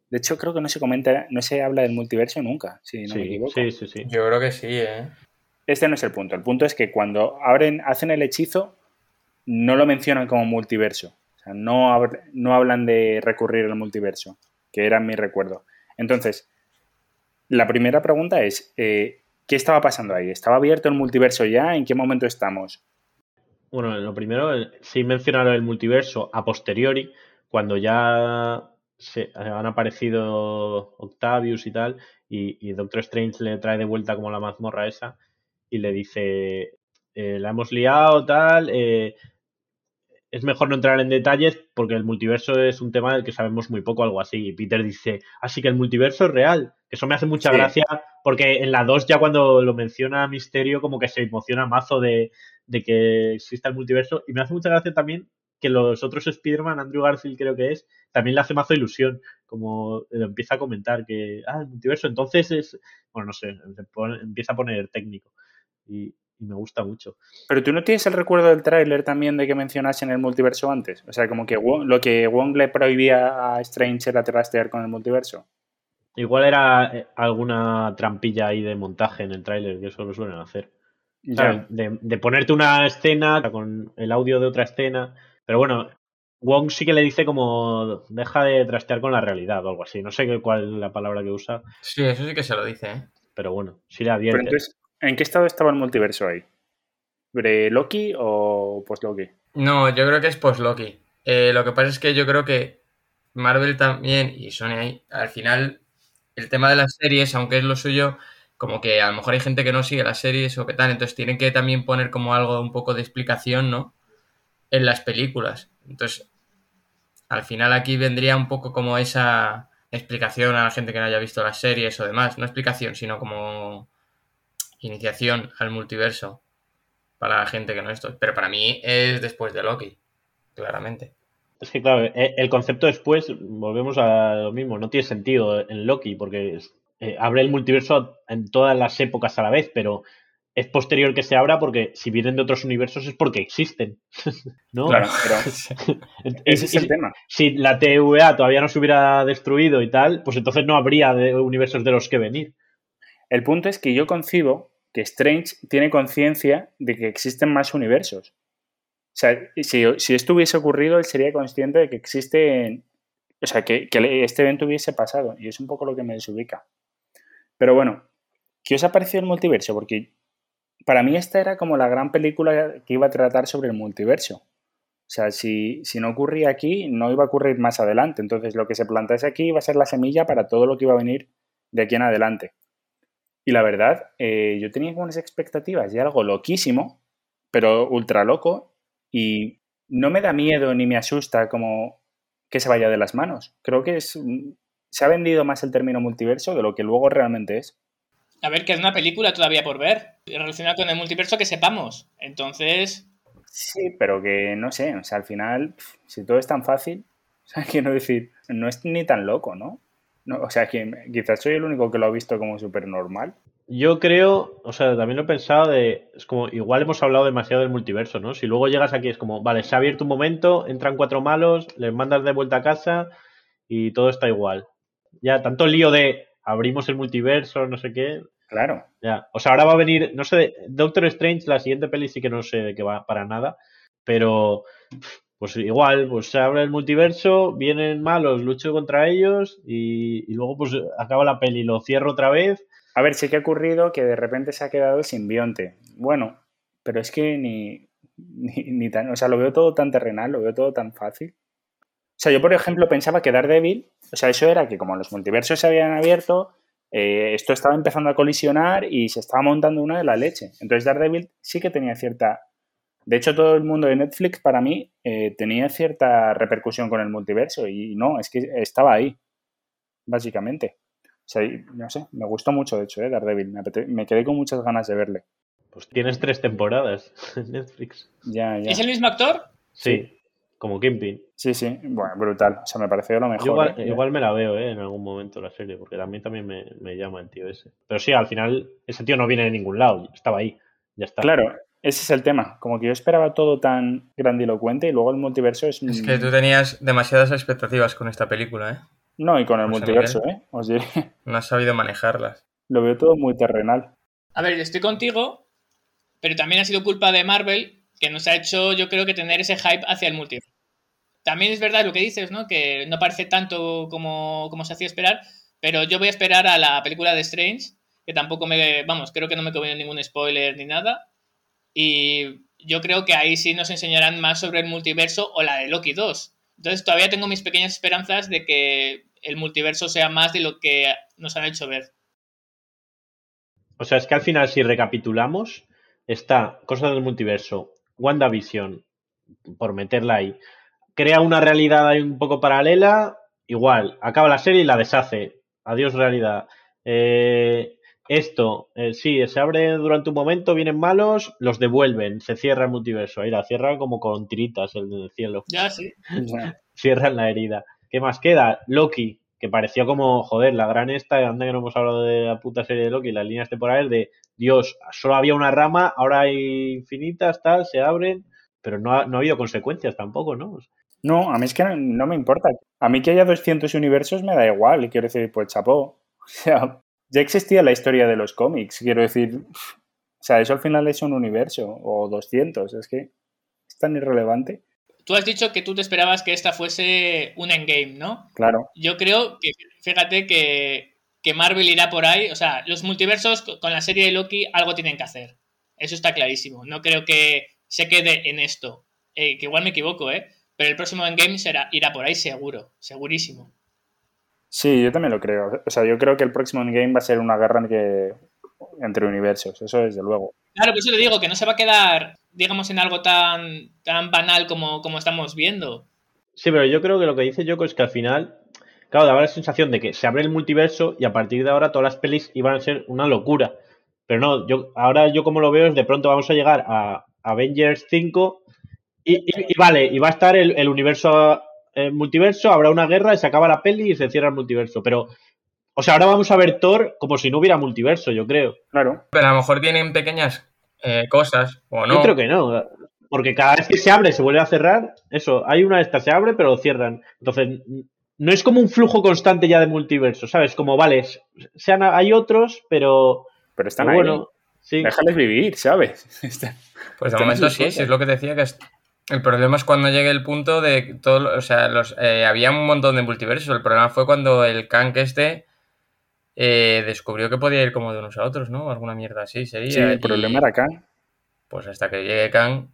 De hecho, creo que no se comenta, no se habla del multiverso nunca, si no me sí, equivoco. sí, sí, sí. Yo creo que sí, ¿eh? Este no es el punto. El punto es que cuando abren, hacen el hechizo, no lo mencionan como multiverso. O sea, no hablan de recurrir al multiverso, que era mi recuerdo. Entonces, la primera pregunta es, eh, ¿qué estaba pasando ahí? ¿Estaba abierto el multiverso ya? ¿En qué momento estamos? Bueno, lo primero, eh, sí mencionar el multiverso a posteriori, cuando ya se, han aparecido Octavius y tal, y, Doctor Strange le trae de vuelta como la mazmorra esa, y le dice, eh, la hemos liado, tal, eh, es mejor no entrar en detalles porque el multiverso es un tema del que sabemos muy poco, algo así. Y Peter dice, así que el multiverso es real. Eso me hace mucha Sí. gracia porque en la 2 ya cuando lo menciona Misterio como que se emociona mazo de, de que exista el multiverso. Y me hace mucha gracia también que los otros Spider-Man, Andrew Garfield creo que es, también le hace mazo ilusión. Como lo empieza a comentar que, ah, el multiverso, entonces es, bueno, no sé, empieza a poner técnico. Y, y me gusta mucho. Pero tú no tienes el recuerdo del tráiler también de que mencionasen el multiverso antes. O sea, como que Wong- lo que Wong le prohibía a Strange era trastear con el multiverso. Igual era eh, alguna trampilla ahí de montaje en el tráiler, que eso lo suelen hacer. De, de ponerte una escena con el audio de otra escena. Pero bueno, Wong sí que le dice como deja de trastear con la realidad o algo así. No sé qué- cuál es la palabra que usa, Sí, eso sí que se lo dice, ¿eh? pero bueno, sí le Pero advierte. entonces, ¿en qué estado estaba el multiverso ahí? ¿Pre-Loki o post-Loki? No, yo creo que es post-Loki. Eh, lo que pasa es que yo creo que Marvel también y Sony al final, el tema de las series, aunque es lo suyo, como que a lo mejor hay gente que no sigue las series o qué tal, entonces tienen que también poner como algo, un poco de explicación, ¿no? En las películas. Entonces, al final aquí vendría un poco como esa explicación a la gente que no haya visto las series o demás. No explicación, sino como iniciación al multiverso para la gente que no esto. Pero para mí es después de Loki, claramente. Es que, claro, eh, el concepto después, volvemos a lo mismo, no tiene sentido en Loki, porque es- eh, abre el multiverso en todas las épocas a la vez, pero es posterior que se abra porque si vienen de otros universos es porque existen. ¿No? Claro, pero ese es el tema. si la TVA todavía no se hubiera destruido y tal, pues entonces no habría de universos de los que venir. El punto es que yo concibo que Strange tiene conciencia de que existen más universos. O sea, si, esto hubiese ocurrido, él sería consciente de que existen. O sea, que, que este evento hubiese pasado. Y es un poco lo que me desubica. Pero bueno, ¿qué os ha parecido el multiverso? Porque para mí esta era como la gran película que iba a tratar sobre el multiverso. O sea, si, si no ocurría aquí, no iba a ocurrir más adelante. Entonces, lo que se plantease aquí iba a ser la semilla para todo lo que iba a venir de aquí en adelante. Y la verdad, eh, yo tenía unas expectativas de algo loquísimo, pero ultra loco, y no me da miedo ni me asusta como que se vaya de las manos. Creo que es, se ha vendido más el término multiverso de lo que luego realmente es. A ver, que es una película todavía por ver, relacionada con el multiverso que sepamos. Entonces, Sí, pero que no sé, o sea, al final, si todo es tan fácil, o sea, quiero decir, no es ni tan loco, ¿no? No o sea, que quizás soy el único que lo ha visto como súper normal. Yo creo, o sea, también lo he pensado de, es como, igual hemos hablado demasiado del multiverso, ¿no? Si luego llegas aquí es como, vale, se ha abierto un momento, entran cuatro malos, les mandas de vuelta a casa y todo está igual. Ya, tanto lío de abrimos el multiverso, no sé qué, Claro, ya. O sea, ahora va a venir, no sé, Doctor Strange, la siguiente peli sí que no sé de qué va para nada, pero pues igual, pues se abre el multiverso, vienen malos, lucho contra ellos y, y luego pues acaba la peli, lo cierro otra vez A ver, sí que ha ocurrido que de repente se ha quedado el simbionte. Bueno, pero es que ni, ni, tan. O sea, lo veo todo tan terrenal, lo veo todo tan fácil. O sea, yo, por ejemplo, pensaba que Daredevil, o sea, eso era que como los multiversos se habían abierto, eh, esto estaba empezando a colisionar y se estaba montando una de la leche. Entonces, Daredevil sí que tenía cierta. De hecho, todo el mundo de Netflix, para mí, eh, tenía cierta repercusión con el multiverso y no, es que estaba ahí, básicamente. O sea, y, no sé, me gustó mucho, de hecho, ¿eh? Daredevil. Me, quedé con muchas ganas de verle. Pues tienes tres temporadas en Netflix. Ya, ya. ¿es el mismo actor? Sí, como Kingpin. Sí, sí, bueno, brutal. O sea, me pareció lo mejor. Yo igual, ¿eh? igual me la veo ¿eh? en algún momento la serie, porque a mí también me, me llama el tío ese. Pero sí, al final ese tío no viene de ningún lado, estaba ahí, ya está. Claro, ese es el tema. Como que yo esperaba todo tan grandilocuente y luego el multiverso es. Es que tú tenías demasiadas expectativas con esta película, ¿eh? No, y con el José multiverso, ¿eh? Os diré. No has sabido manejarlas. Lo veo todo muy terrenal. A ver, estoy contigo, pero también ha sido culpa de Marvel que nos ha hecho, yo creo que tener ese hype hacia el multiverso. También es verdad lo que dices, ¿no? Que no parece tanto como, como se hacía esperar, pero yo voy a esperar a la película de Strange, que tampoco me, vamos, creo que no me comido ningún spoiler ni nada. Y yo creo que ahí sí nos enseñarán más sobre el multiverso o la de Loki 2. Entonces todavía tengo mis pequeñas esperanzas de que el multiverso sea más de lo que nos han hecho ver. O sea, es que al final, si recapitulamos, está Cosas del Multiverso, WandaVision, por meterla ahí, crea una realidad ahí un poco paralela, igual, acaba la serie y la deshace. Adiós realidad. Eh, esto, eh, sí, se abre durante un momento, vienen malos, los devuelven, se cierra el multiverso. Ahí la cierra como con tiritas el del cielo. Ya, sí. Cierran la herida. ¿Qué más queda? Loki, que pareció como, joder, la gran esta, anda que no hemos hablado de la puta serie de Loki, las líneas temporales de, Dios, solo había una rama, ahora hay infinitas, tal, se abren, pero no ha, no ha habido consecuencias tampoco, ¿no? No, a mí es que no, no me importa. A mí que haya 200 universos me da igual. Y quiero decir, pues chapó. O sea, ya existía la historia de los cómics, quiero decir. O sea, eso al final es un universo, o 200, es que es tan irrelevante. Tú has dicho que tú te esperabas que esta fuese un endgame, ¿no? Claro. Yo creo que, fíjate que, que Marvel irá por ahí. O sea, los multiversos con la serie de Loki algo tienen que hacer. Eso está clarísimo. No creo que se quede en esto. Eh, que igual me equivoco, ¿eh? Pero el próximo Endgame será, irá por ahí seguro, segurísimo. Sí, yo también lo creo. O sea, yo creo que el próximo Endgame va a ser una guerra que, entre universos, eso desde luego. Claro, pues eso te digo, que no se va a quedar, digamos, en algo tan, tan banal como, como estamos viendo. Sí, pero yo creo que lo que dice Yoko es que al final, claro, daba la sensación de que se abre el multiverso y a partir de ahora todas las pelis iban a ser una locura. Pero no, yo ahora yo como lo veo es de pronto vamos a llegar a Avengers 5 y, vale, y va a estar el, universo el multiverso, habrá una guerra y se acaba la peli y se cierra el multiverso. Pero, o sea, ahora vamos a ver Thor como si no hubiera multiverso, yo creo. Claro. Pero a lo mejor tienen pequeñas eh, cosas, o no. Yo creo que no. Porque cada vez que se abre se vuelve a cerrar. Eso, hay una de estas, se abre, pero lo cierran. Entonces, no es como un flujo constante ya de multiverso, ¿sabes? Como, vale, sean, hay otros, pero. Pero están ahí. Bueno, sí. Déjales vivir, ¿sabes? pues de momento sí, sí, es lo que decía que el problema es cuando llegue el punto de todo, o sea, los, eh, había un montón de multiversos. El problema fue cuando el Kang este eh, descubrió que podía ir como de unos a otros, ¿no? Alguna mierda así sería. Sí, el problema era Kang. Pues hasta que llegue Kang.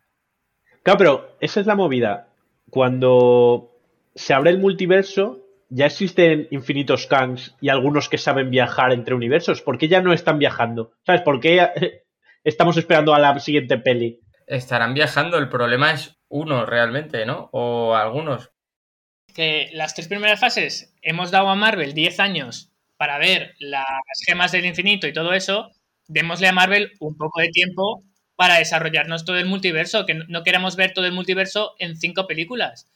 Claro, pero esa es la movida. Cuando se abre el multiverso, ya existen infinitos Kangs y algunos que saben viajar entre universos. ¿Por qué ya no están viajando? ¿Sabes? ¿Por qué estamos esperando a la siguiente peli? Estarán viajando, el problema es uno realmente, ¿no? O algunos. Que las tres primeras fases hemos dado a Marvel 10 años para ver las gemas del infinito y todo eso, démosle a Marvel un poco de tiempo para desarrollarnos todo el multiverso, que no queremos ver todo el multiverso en cinco películas.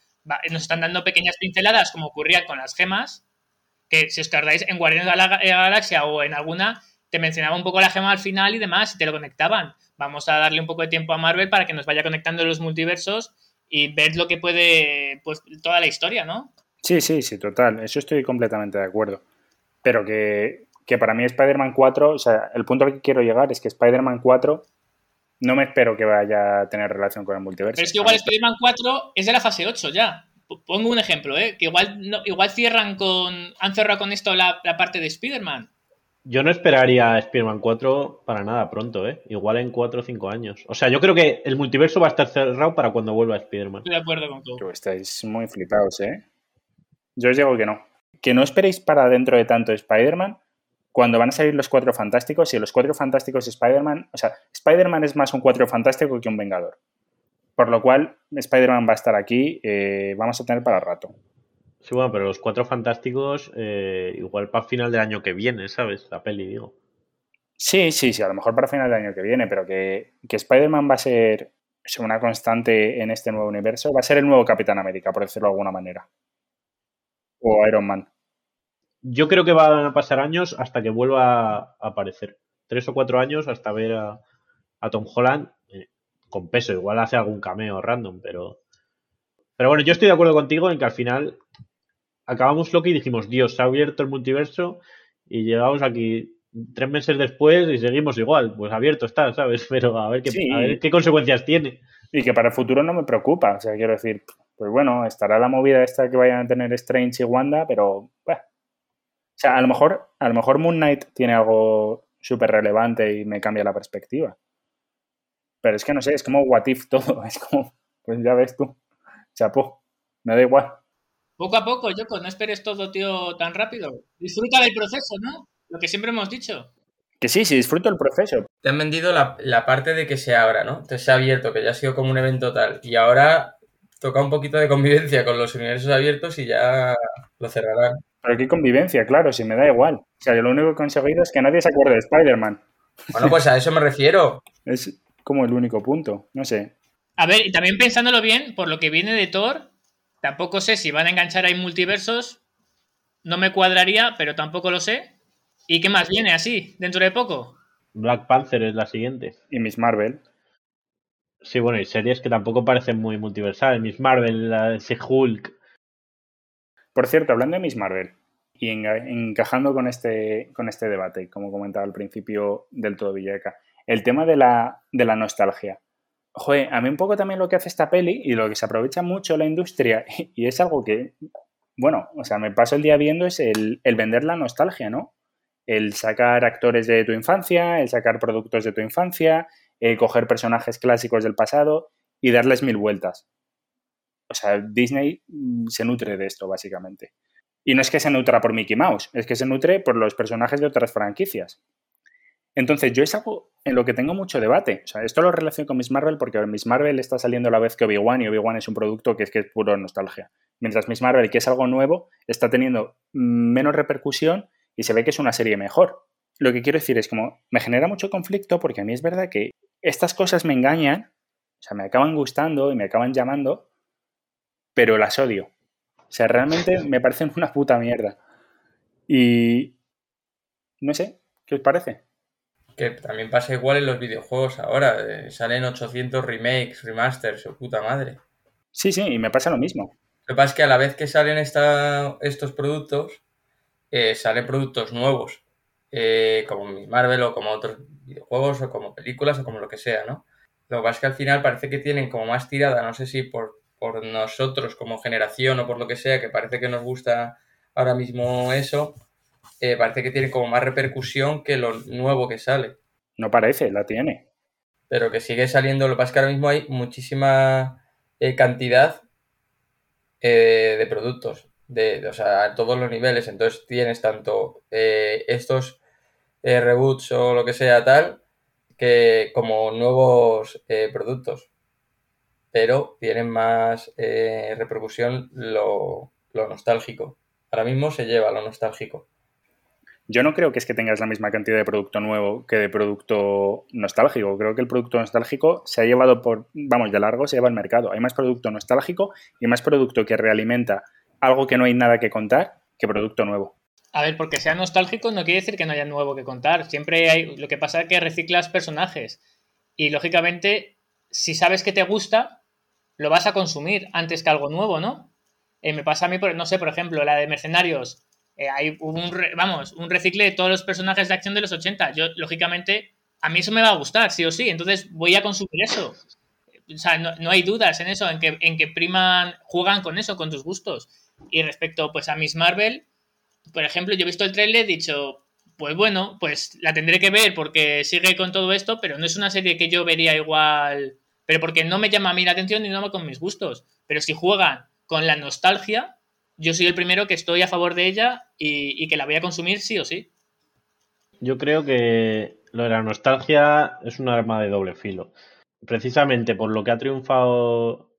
nos están dando pequeñas pinceladas, como ocurría con las gemas, que si os tardáis en Guardianes de la Galaxia o en alguna, te mencionaba un poco la gema al final y demás, y te lo conectaban vamos a darle un poco de tiempo a Marvel para que nos vaya conectando los multiversos y ver lo que puede, pues, toda la historia, ¿no? Sí, sí, sí, total. Eso estoy completamente de acuerdo. Pero que, para mí Spider-Man 4, o sea, el punto al que quiero llegar es que Spider-Man 4 no me espero que vaya a tener relación con el multiverso. Pero es que igual Spider-Man 4 es de la fase 8 ya. Pongo un ejemplo, ¿eh? Que igual, no, igual cierran con. Han cerrado con esto la, la parte de Spider-Man. Yo no esperaría Spider-Man 4 para nada pronto, ¿eh? Igual en 4 o 5 años. O sea, yo creo que el multiverso va a estar cerrado para cuando vuelva Spider-Man. Estoy de acuerdo con todo. Estáis muy flipados, ¿eh? Yo os digo que no. Que no esperéis para dentro de tanto Spider-Man cuando van a salir los Cuatro Fantásticos y los Cuatro Fantásticos Spider-Man... O sea, Spider-Man es más un Cuatro Fantástico que un Vengador. Por lo cual, Spider-Man va a estar aquí, eh, vamos a tener para rato. Sí, bueno, pero los cuatro fantásticos, eh, igual para final del año que viene, ¿sabes? La peli, digo. Sí, sí, sí, a lo mejor para final del año que viene, pero que, que Spider-Man va a ser una constante en este nuevo universo, va a ser el nuevo Capitán América, por decirlo de alguna manera. O Iron Man. Yo creo que van a pasar años hasta que vuelva a aparecer. Tres o cuatro años hasta ver a, Tom Holland eh, con peso. Igual hace algún cameo random, pero. Pero bueno, yo estoy de acuerdo contigo en que al final acabamos Loki y dijimos, Dios, se ha abierto el multiverso y llegamos aquí tres meses después y seguimos igual. Pues abierto está, ¿sabes? Pero a ver qué, qué consecuencias tiene. Y que para el futuro no me preocupa. O sea, quiero decir, pues bueno, estará la movida esta que vayan a tener Strange y Wanda, pero... O sea, a lo mejor, a lo mejor Moon Knight tiene algo súper relevante y me cambia la perspectiva. Pero es que no sé, es como what if todo. Es como, pues ya ves tú. Chapo, me da igual. Poco a poco, Yoko, no esperes todo, tío, tan rápido. Disfruta del proceso, ¿no? Lo que siempre hemos dicho. Que sí, sí, disfruto el proceso. Te han vendido la, parte de que se abra, ¿no? Te se ha abierto, que ya ha sido como un evento tal. Y ahora toca un poquito de convivencia con los universos abiertos y ya lo cerrarán. Pero qué convivencia, claro, si me da igual. O sea, yo lo único que he conseguido es que nadie se acuerde de Spider-Man. Bueno, pues a eso me refiero. es como el único punto, no sé. A ver, y también pensándolo bien, por lo que viene de Thor, Tampoco sé si van a enganchar ahí multiversos. No me cuadraría, pero tampoco lo sé. ¿Y qué más viene así, dentro de poco? Black Panther es la siguiente. Y Miss Marvel. Sí, bueno, y series que tampoco parecen muy multiversales. Miss Marvel, la de Hulk. Por cierto, hablando de Miss Marvel, y encajando con este, con este debate, como comentaba al principio del todo Villaca, el tema de la, de la nostalgia. Joder, a mí un poco también lo que hace esta peli y lo que se aprovecha mucho la industria, y es algo que, bueno, o sea, me paso el día viendo es el, vender la nostalgia, ¿no? El sacar actores de tu infancia, el sacar productos de tu infancia, el coger personajes clásicos del pasado y darles mil vueltas. O sea, Disney mm, se nutre de esto, básicamente. Y no es que se nutra por Mickey Mouse, es que se nutre por los personajes de otras franquicias. Entonces, yo es algo en lo que tengo mucho debate. O sea, esto lo relaciono con Miss Marvel porque Miss Marvel está saliendo a la vez que Obi-Wan y Obi-Wan es un producto que es que es puro nostalgia. Mientras Miss Marvel, que es algo nuevo, está teniendo menos repercusión y se ve que es una serie mejor. Lo que quiero decir es como me genera mucho conflicto porque a mí es verdad que estas cosas me engañan, o sea, me acaban gustando y me acaban llamando, pero las odio. O sea, realmente me parecen una puta mierda. Y no sé, ¿qué os parece? Que también pasa igual en los videojuegos ahora. Eh, salen 800 remakes, remasters, su puta madre. Sí, sí, y me pasa lo mismo. Lo que pasa es que a la vez que salen estos productos, eh, salen productos nuevos. Eh, como Marvel o como otros videojuegos o como películas o como lo que sea, ¿no? Lo que pasa es que al final parece que tienen como más tirada, no sé si por, por nosotros como generación o por lo que sea, que parece que nos gusta ahora mismo eso, eh, parece que tiene como más repercusión que lo nuevo que sale. No parece, la tiene. Pero que sigue saliendo, lo que pasa es que ahora mismo hay muchísima eh, cantidad eh, de productos, de, o sea, a todos los niveles. Entonces tienes tanto estos reboots o lo que sea tal, que como nuevos productos. Pero tienen más repercusión lo, lo nostálgico. Ahora mismo se lleva lo nostálgico. Yo no creo que es que tengas la misma cantidad de producto nuevo que de producto nostálgico. Creo que el producto nostálgico se ha llevado por, vamos, de largo se lleva al mercado. Hay más producto nostálgico y más producto que realimenta algo que no hay nada que contar que producto nuevo. A ver, porque sea nostálgico no quiere decir que no haya nuevo que contar. Siempre hay. Lo que pasa es que reciclas personajes. Y lógicamente, si sabes que te gusta, lo vas a consumir antes que algo nuevo, ¿no? Eh, me pasa a mí, no sé, por ejemplo, la de Mercenarios eh, hay un, vamos, un recicle de todos los personajes de acción de los 80. Yo, lógicamente, a mí eso me va a gustar, sí o sí. Entonces voy a consumir eso. O sea, no, hay dudas en eso, en que, en que priman, juegan con eso, con tus gustos. Y respecto, pues, a Miss Marvel, por ejemplo, yo he visto el trailer, he dicho, pues bueno, pues la tendré que ver porque sigue con todo esto, pero no es una serie que yo vería igual, pero porque no me llama a mí la atención y no con mis gustos. Pero si juegan con la nostalgia, yo soy el primero que estoy a favor de ella y, que la voy a consumir sí o sí. Yo creo que lo de la nostalgia es un arma de doble filo. Precisamente por lo que ha triunfado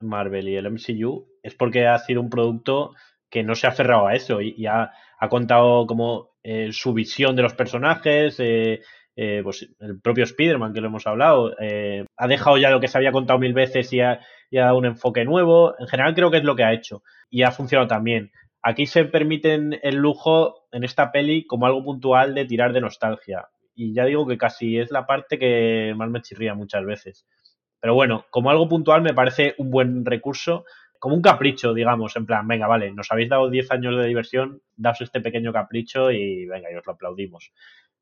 Marvel y el MCU es porque ha sido un producto que no se ha aferrado a eso y, ha, contado como eh, su visión de los personajes, eh, eh, pues el propio Spider-Man que lo hemos hablado, ha dejado ya lo que se había contado mil veces y ha, y ha dado un enfoque nuevo. En general creo que es lo que ha hecho y ha funcionado también. Aquí se permiten el lujo en esta peli como algo puntual de tirar de nostalgia. Y ya digo que casi es la parte que más me chirría muchas veces. Pero bueno, como algo puntual me parece un buen recurso, como un capricho, digamos, en plan, venga, vale, nos habéis dado 10 años de diversión, daos este pequeño capricho y venga, y os lo aplaudimos.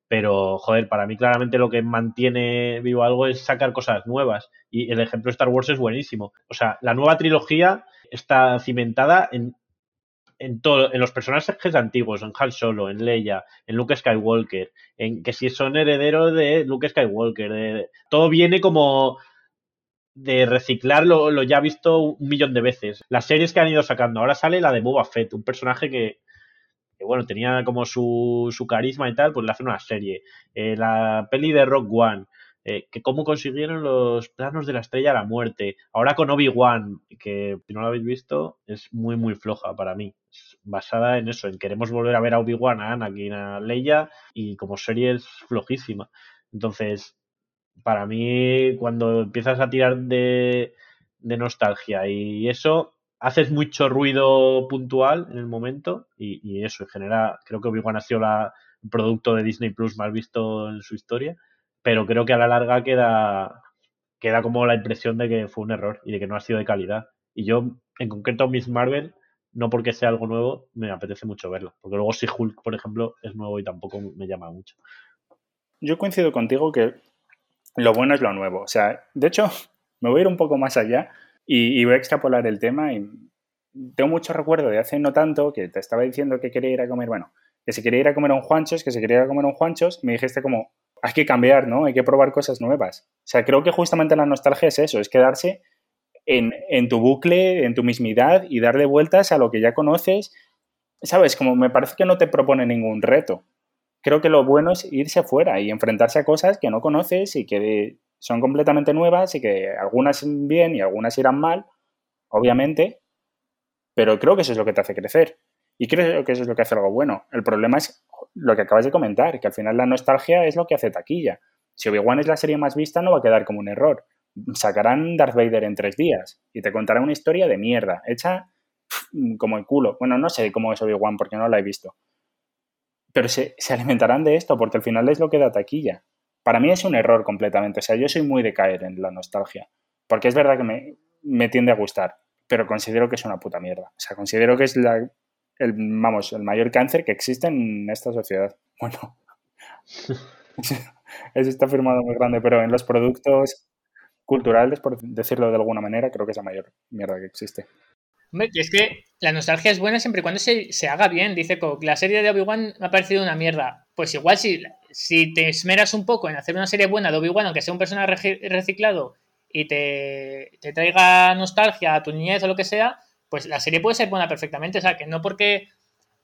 Pero, joder, para mí claramente lo que mantiene vivo algo es sacar cosas nuevas. Y el ejemplo de Star Wars es buenísimo. O sea, la nueva trilogía está cimentada en, en, todo, en los personajes antiguos, en Han Solo, en Leia, en Luke Skywalker, en que si son herederos de Luke Skywalker, todo viene como de reciclar lo, lo, ya visto un millón de veces. Las series que han ido sacando, ahora sale la de Boba Fett, un personaje que, que bueno, tenía como su, su, carisma y tal, pues le hacen una serie. Eh, la peli de Rock One, eh, que cómo consiguieron los planos de la estrella de la muerte. Ahora con Obi-Wan, que si no lo habéis visto, es muy, muy floja para mí. Basada en eso, en queremos volver a ver a Obi-Wan, a Anakin, a Leia, y como serie es flojísima. Entonces, para mí, cuando empiezas a tirar de, de nostalgia y eso, haces mucho ruido puntual en el momento y, eso genera, creo que Obi-Wan ha sido la, el producto de Disney Plus más visto en su historia pero creo que a la larga queda, queda como la impresión de que fue un error y de que no ha sido de calidad. Y yo, en concreto, Miss Marvel, no porque sea algo nuevo, me apetece mucho verlo. Porque luego si Hulk, por ejemplo, es nuevo y tampoco me llama mucho. Yo coincido contigo que lo bueno es lo nuevo. O sea, de hecho, me voy a ir un poco más allá y, voy a extrapolar el tema. Y tengo mucho recuerdo de hace no tanto que te estaba diciendo que quería ir a comer, bueno, que se quería ir a comer a un Juanchos, que se quería ir a comer a un Juanchos, me dijiste como, hay que cambiar, ¿no? Hay que probar cosas nuevas. O sea, creo que justamente la nostalgia es eso, es quedarse en, en tu bucle, en tu mismidad y darle vueltas a lo que ya conoces. ¿Sabes? Como me parece que no te propone ningún reto creo que lo bueno es irse fuera y enfrentarse a cosas que no conoces y que son completamente nuevas y que algunas bien y algunas irán mal, obviamente, pero creo que eso es lo que te hace crecer. Y creo que eso es lo que hace algo bueno. El problema es lo que acabas de comentar, que al final la nostalgia es lo que hace taquilla. Si Obi-Wan es la serie más vista, no va a quedar como un error. Sacarán Darth Vader en tres días y te contará una historia de mierda, hecha como el culo. Bueno, no sé cómo es Obi-Wan porque no la he visto pero se, alimentarán de esto porque al final es lo que da taquilla. Para mí es un error completamente. O sea, yo soy muy de caer en la nostalgia. Porque es verdad que me, tiende a gustar, pero considero que es una puta mierda. O sea, considero que es el, vamos, el mayor cáncer que existe en esta sociedad. Bueno, eso está firmado muy grande, pero en los productos culturales, por decirlo de alguna manera, creo que es la mayor mierda que existe. Hombre, es que la nostalgia es buena siempre y cuando se, haga bien. Dice la serie de Obi-Wan me ha parecido una mierda. Pues igual si, si te esmeras un poco en hacer una serie buena de Obi-Wan, aunque sea un personaje reciclado y te, te, traiga nostalgia a tu niñez o lo que sea, pues la serie puede ser buena perfectamente. O sea, que no porque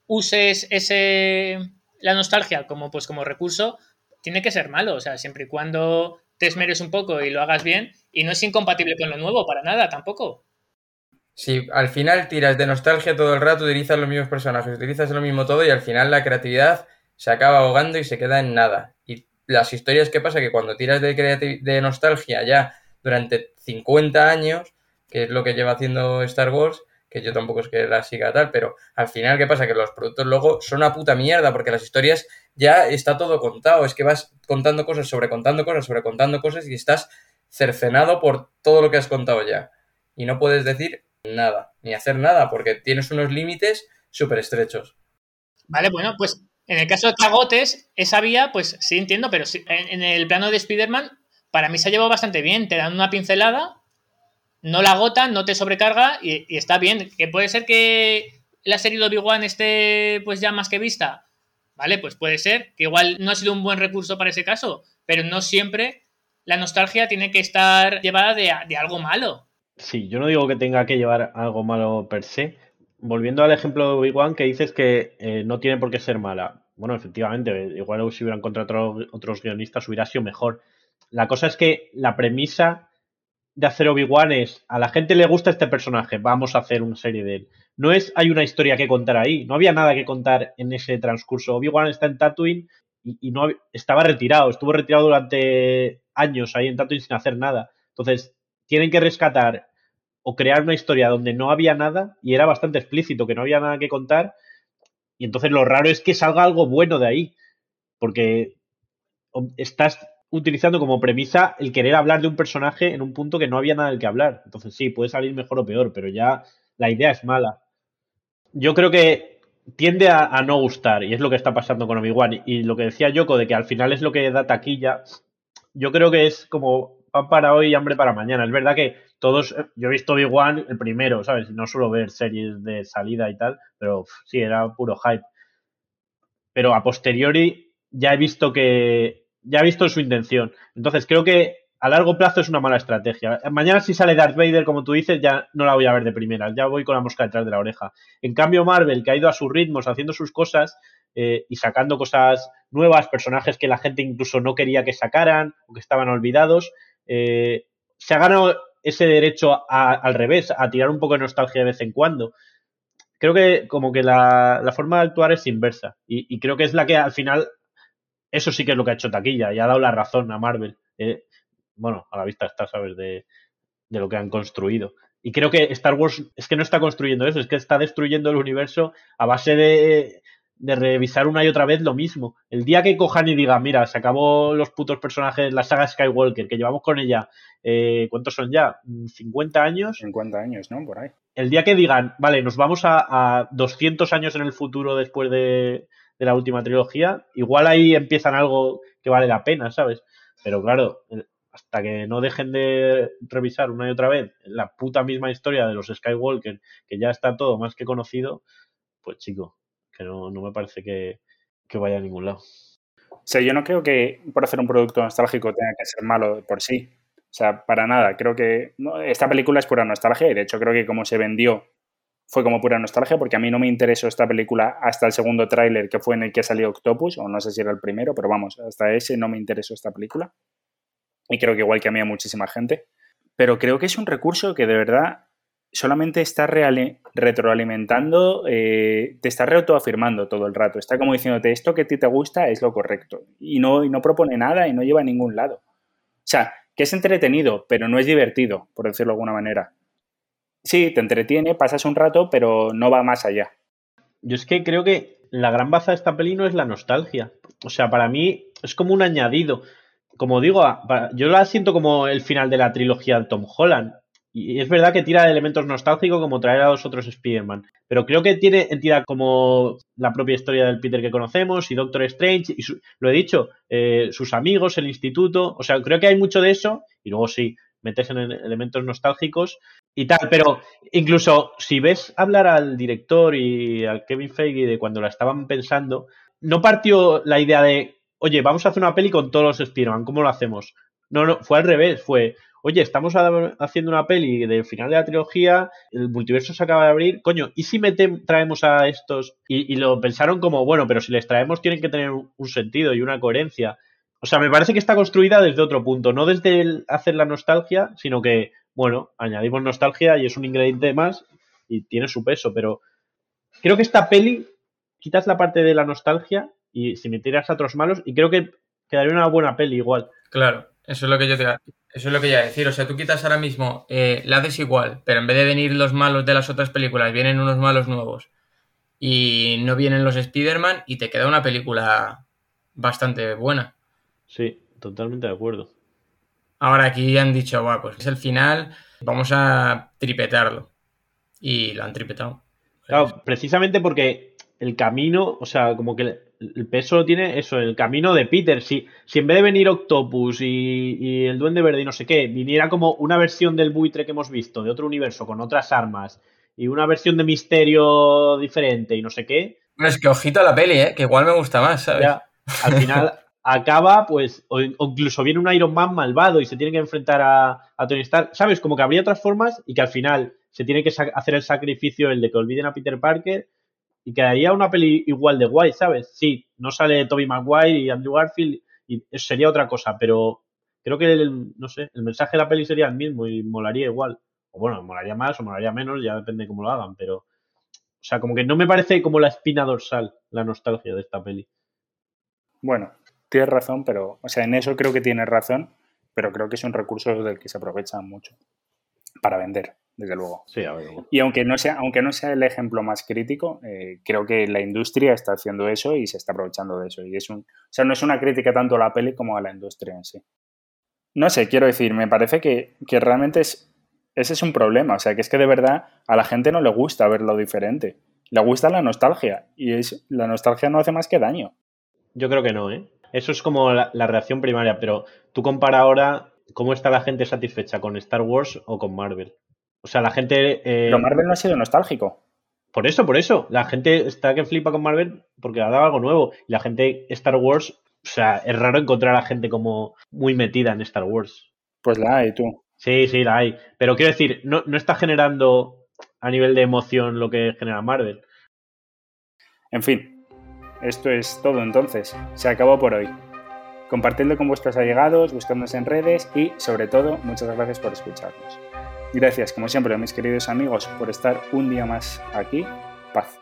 uses ese la nostalgia como, pues, como recurso, tiene que ser malo. O sea, siempre y cuando te esmeres un poco y lo hagas bien, y no es incompatible con lo nuevo, para nada, tampoco. Si al final tiras de nostalgia todo el rato, utilizas los mismos personajes, utilizas lo mismo todo y al final la creatividad se acaba ahogando y se queda en nada. Y las historias que pasa que cuando tiras de, de nostalgia ya durante 50 años, que es lo que lleva haciendo Star Wars, que yo tampoco es que la siga tal, pero al final, ¿qué pasa? Que los productos luego son una puta mierda, porque las historias ya está todo contado, es que vas contando cosas sobre contando cosas sobre contando cosas y estás cercenado por todo lo que has contado ya. Y no puedes decir nada, ni hacer nada, porque tienes unos límites súper estrechos. Vale, bueno, pues en el caso de Cagotes, esa vía, pues sí entiendo, pero en, el plano de Spider-Man, para mí se ha llevado bastante bien. Te dan una pincelada, no la agotan, no te sobrecarga y, está bien. Que puede ser que la serie de Obi-Wan esté pues ya más que vista. Vale, pues puede ser, que igual no ha sido un buen recurso para ese caso, pero no siempre la nostalgia tiene que estar llevada de algo malo. Sí, yo no digo que tenga que llevar algo malo per se. Volviendo al ejemplo de Obi-Wan, que dices que eh, no tiene por qué ser mala. Bueno, efectivamente, igual si hubieran contratado otros guionistas hubiera sido mejor. La cosa es que la premisa de hacer Obi-Wan es a la gente le gusta este personaje, vamos a hacer una serie de él. No es hay una historia que contar ahí, no había nada que contar en ese transcurso. Obi-Wan está en Tatooine y, y, no estaba retirado, estuvo retirado durante años ahí en Tatooine sin hacer nada. Entonces, tienen que rescatar o crear una historia donde no había nada y era bastante explícito que no había nada que contar. Y entonces lo raro es que salga algo bueno de ahí, porque estás utilizando como premisa el querer hablar de un personaje en un punto que no había nada del que hablar. Entonces sí, puede salir mejor o peor, pero ya la idea es mala. Yo creo que tiende a, no gustar y es lo que está pasando con Obi-Wan. Y lo que decía Yoko de que al final es lo que da taquilla, yo creo que es como pan para hoy y hambre para mañana. Es verdad que todos, eh, yo he visto Big One el primero, ¿sabes? No suelo ver series de salida y tal, pero sí, era puro hype. Pero a posteriori ya he visto que, ya he visto su intención. Entonces creo que a largo plazo es una mala estrategia. Mañana si sale Darth Vader, como tú dices, ya no la voy a ver de primera, ya voy con la mosca detrás de la oreja. En cambio, Marvel, que ha ido a sus ritmos, haciendo sus cosas eh, y sacando cosas nuevas, personajes que la gente incluso no quería que sacaran o que estaban olvidados, eh, se ha ganado ese derecho al revés, a tirar un poco de nostalgia de vez en cuando. Creo que como que la, forma de actuar es inversa y, creo que es la que al final, eso sí que es lo que ha hecho taquilla y ha dado la razón a Marvel. Eh, bueno, a la vista está, ¿sabes? De, de lo que han construido. Y creo que Star Wars es que no está construyendo eso, es que está destruyendo el universo a base de, de revisar una y otra vez lo mismo. El día que cojan y digan, mira, se acabó los putos personajes, la saga Skywalker, que llevamos con ella, eh, ¿cuántos son ya? ¿50 años? 50 años, ¿no? Por ahí. El día que digan, vale, nos vamos a, a 200 años en el futuro después de, de la última trilogía, igual ahí empiezan algo que vale la pena, ¿sabes? Pero claro, hasta que no dejen de revisar una y otra vez la puta misma historia de los Skywalker, que ya está todo más que conocido, pues chico, que no, no me parece que, que vaya a ningún lado. O sea, yo no creo que por hacer un producto nostálgico tenga que ser malo por sí. O sea, para nada. Creo que esta película es pura nostalgia y de hecho creo que como se vendió fue como pura nostalgia porque a mí no me interesó esta película hasta el segundo tráiler que fue en el que salió Octopus, o no sé si era el primero, pero vamos, hasta ese no me interesó esta película. Y creo que igual que a mí a muchísima gente. Pero creo que es un recurso que de verdad solamente está retroalimentando, eh, te está reautoafirmando todo el rato. Está como diciéndote, esto que a ti te gusta es lo correcto. Y no, no propone nada y no lleva a ningún lado. O sea, que es entretenido, pero no es divertido, por decirlo de alguna manera. Sí, te entretiene, pasas un rato, pero no va más allá. Yo es que creo que la gran baza de esta peli no es la nostalgia. O sea, para mí es como un añadido. Como digo, yo la siento como el final de la trilogía de Tom Holland. Y es verdad que tira de elementos nostálgicos como traer a los otros Spider-Man. Pero creo que tiene entidad como la propia historia del Peter que conocemos y Doctor Strange. Y lo he dicho, eh, sus amigos, el instituto. O sea, creo que hay mucho de eso. Y luego sí, metes en elementos nostálgicos y tal, pero incluso si ves hablar al director y al Kevin Feige de cuando la estaban pensando, no partió la idea de, oye, vamos a hacer una peli con todos los Spider-Man, ¿cómo lo hacemos? No, no, fue al revés, fue, oye, estamos haciendo una peli del final de la trilogía, el multiverso se acaba de abrir, coño, ¿y si traemos a estos? Y, y, lo pensaron como, bueno, pero si les traemos tienen que tener un sentido y una coherencia. O sea, me parece que está construida desde otro punto, no desde el hacer la nostalgia, sino que, bueno, añadimos nostalgia y es un ingrediente más y tiene su peso, pero creo que esta peli quitas la parte de la nostalgia y si me tiras a otros malos y creo que quedaría una buena peli igual. Claro, eso es lo que yo te eso es lo que iba a decir, o sea, tú quitas ahora mismo, eh, la haces igual, pero en vez de venir los malos de las otras películas, vienen unos malos nuevos y no vienen los Spider-Man y te queda una película bastante buena. Sí, totalmente de acuerdo. Ahora aquí han dicho, bueno, pues es el final, vamos a tripetarlo. Y lo han tripetado. Claro, precisamente porque el camino, o sea, como que el peso lo tiene eso, el camino de Peter. Si, si en vez de venir Octopus y, y, el Duende Verde y no sé qué, viniera como una versión del buitre que hemos visto, de otro universo, con otras armas, y una versión de misterio diferente y no sé qué. Bueno, es que ojito a la peli, ¿eh? que igual me gusta más, ¿sabes? Ya, al final, acaba, pues, o, incluso viene un Iron Man malvado y se tiene que enfrentar a, a, Tony Stark, ¿sabes? Como que habría otras formas y que al final se tiene que hacer el sacrificio, el de que olviden a Peter Parker y quedaría una peli igual de guay, ¿sabes? Sí, no sale Tobey Maguire y Andrew Garfield y sería otra cosa, pero creo que, el, no sé, el mensaje de la peli sería el mismo y molaría igual. O bueno, molaría más o molaría menos, ya depende de cómo lo hagan, pero... O sea, como que no me parece como la espina dorsal la nostalgia de esta peli. Bueno, tienes razón, pero, o sea, en eso creo que tienes razón, pero creo que es un recurso del que se aprovechan mucho para vender, desde luego. Sí, a ver. Y aunque no sea, aunque no sea el ejemplo más crítico, eh, creo que la industria está haciendo eso y se está aprovechando de eso. Y es un, o sea, no es una crítica tanto a la peli como a la industria en sí. No sé, quiero decir, me parece que, que realmente es, ese es un problema. O sea, que es que de verdad a la gente no le gusta ver lo diferente. Le gusta la nostalgia. Y es, la nostalgia no hace más que daño. Yo creo que no, ¿eh? Eso es como la, la, reacción primaria, pero tú compara ahora cómo está la gente satisfecha con Star Wars o con Marvel. O sea, la gente... Eh, pero Marvel no ha sido nostálgico. Por eso, por eso. La gente está que flipa con Marvel porque ha dado algo nuevo. Y la gente Star Wars, o sea, es raro encontrar a gente como muy metida en Star Wars. Pues la hay, tú. Sí, sí, la hay. Pero quiero decir, no, no está generando a nivel de emoción lo que genera Marvel. En fin, esto es todo entonces. Se acabó por hoy. Compartidlo con vuestros allegados, buscadnos en redes y, sobre todo, muchas gracias por escucharnos. Gracias, como siempre, a mis queridos amigos, por estar un día más aquí. Paz.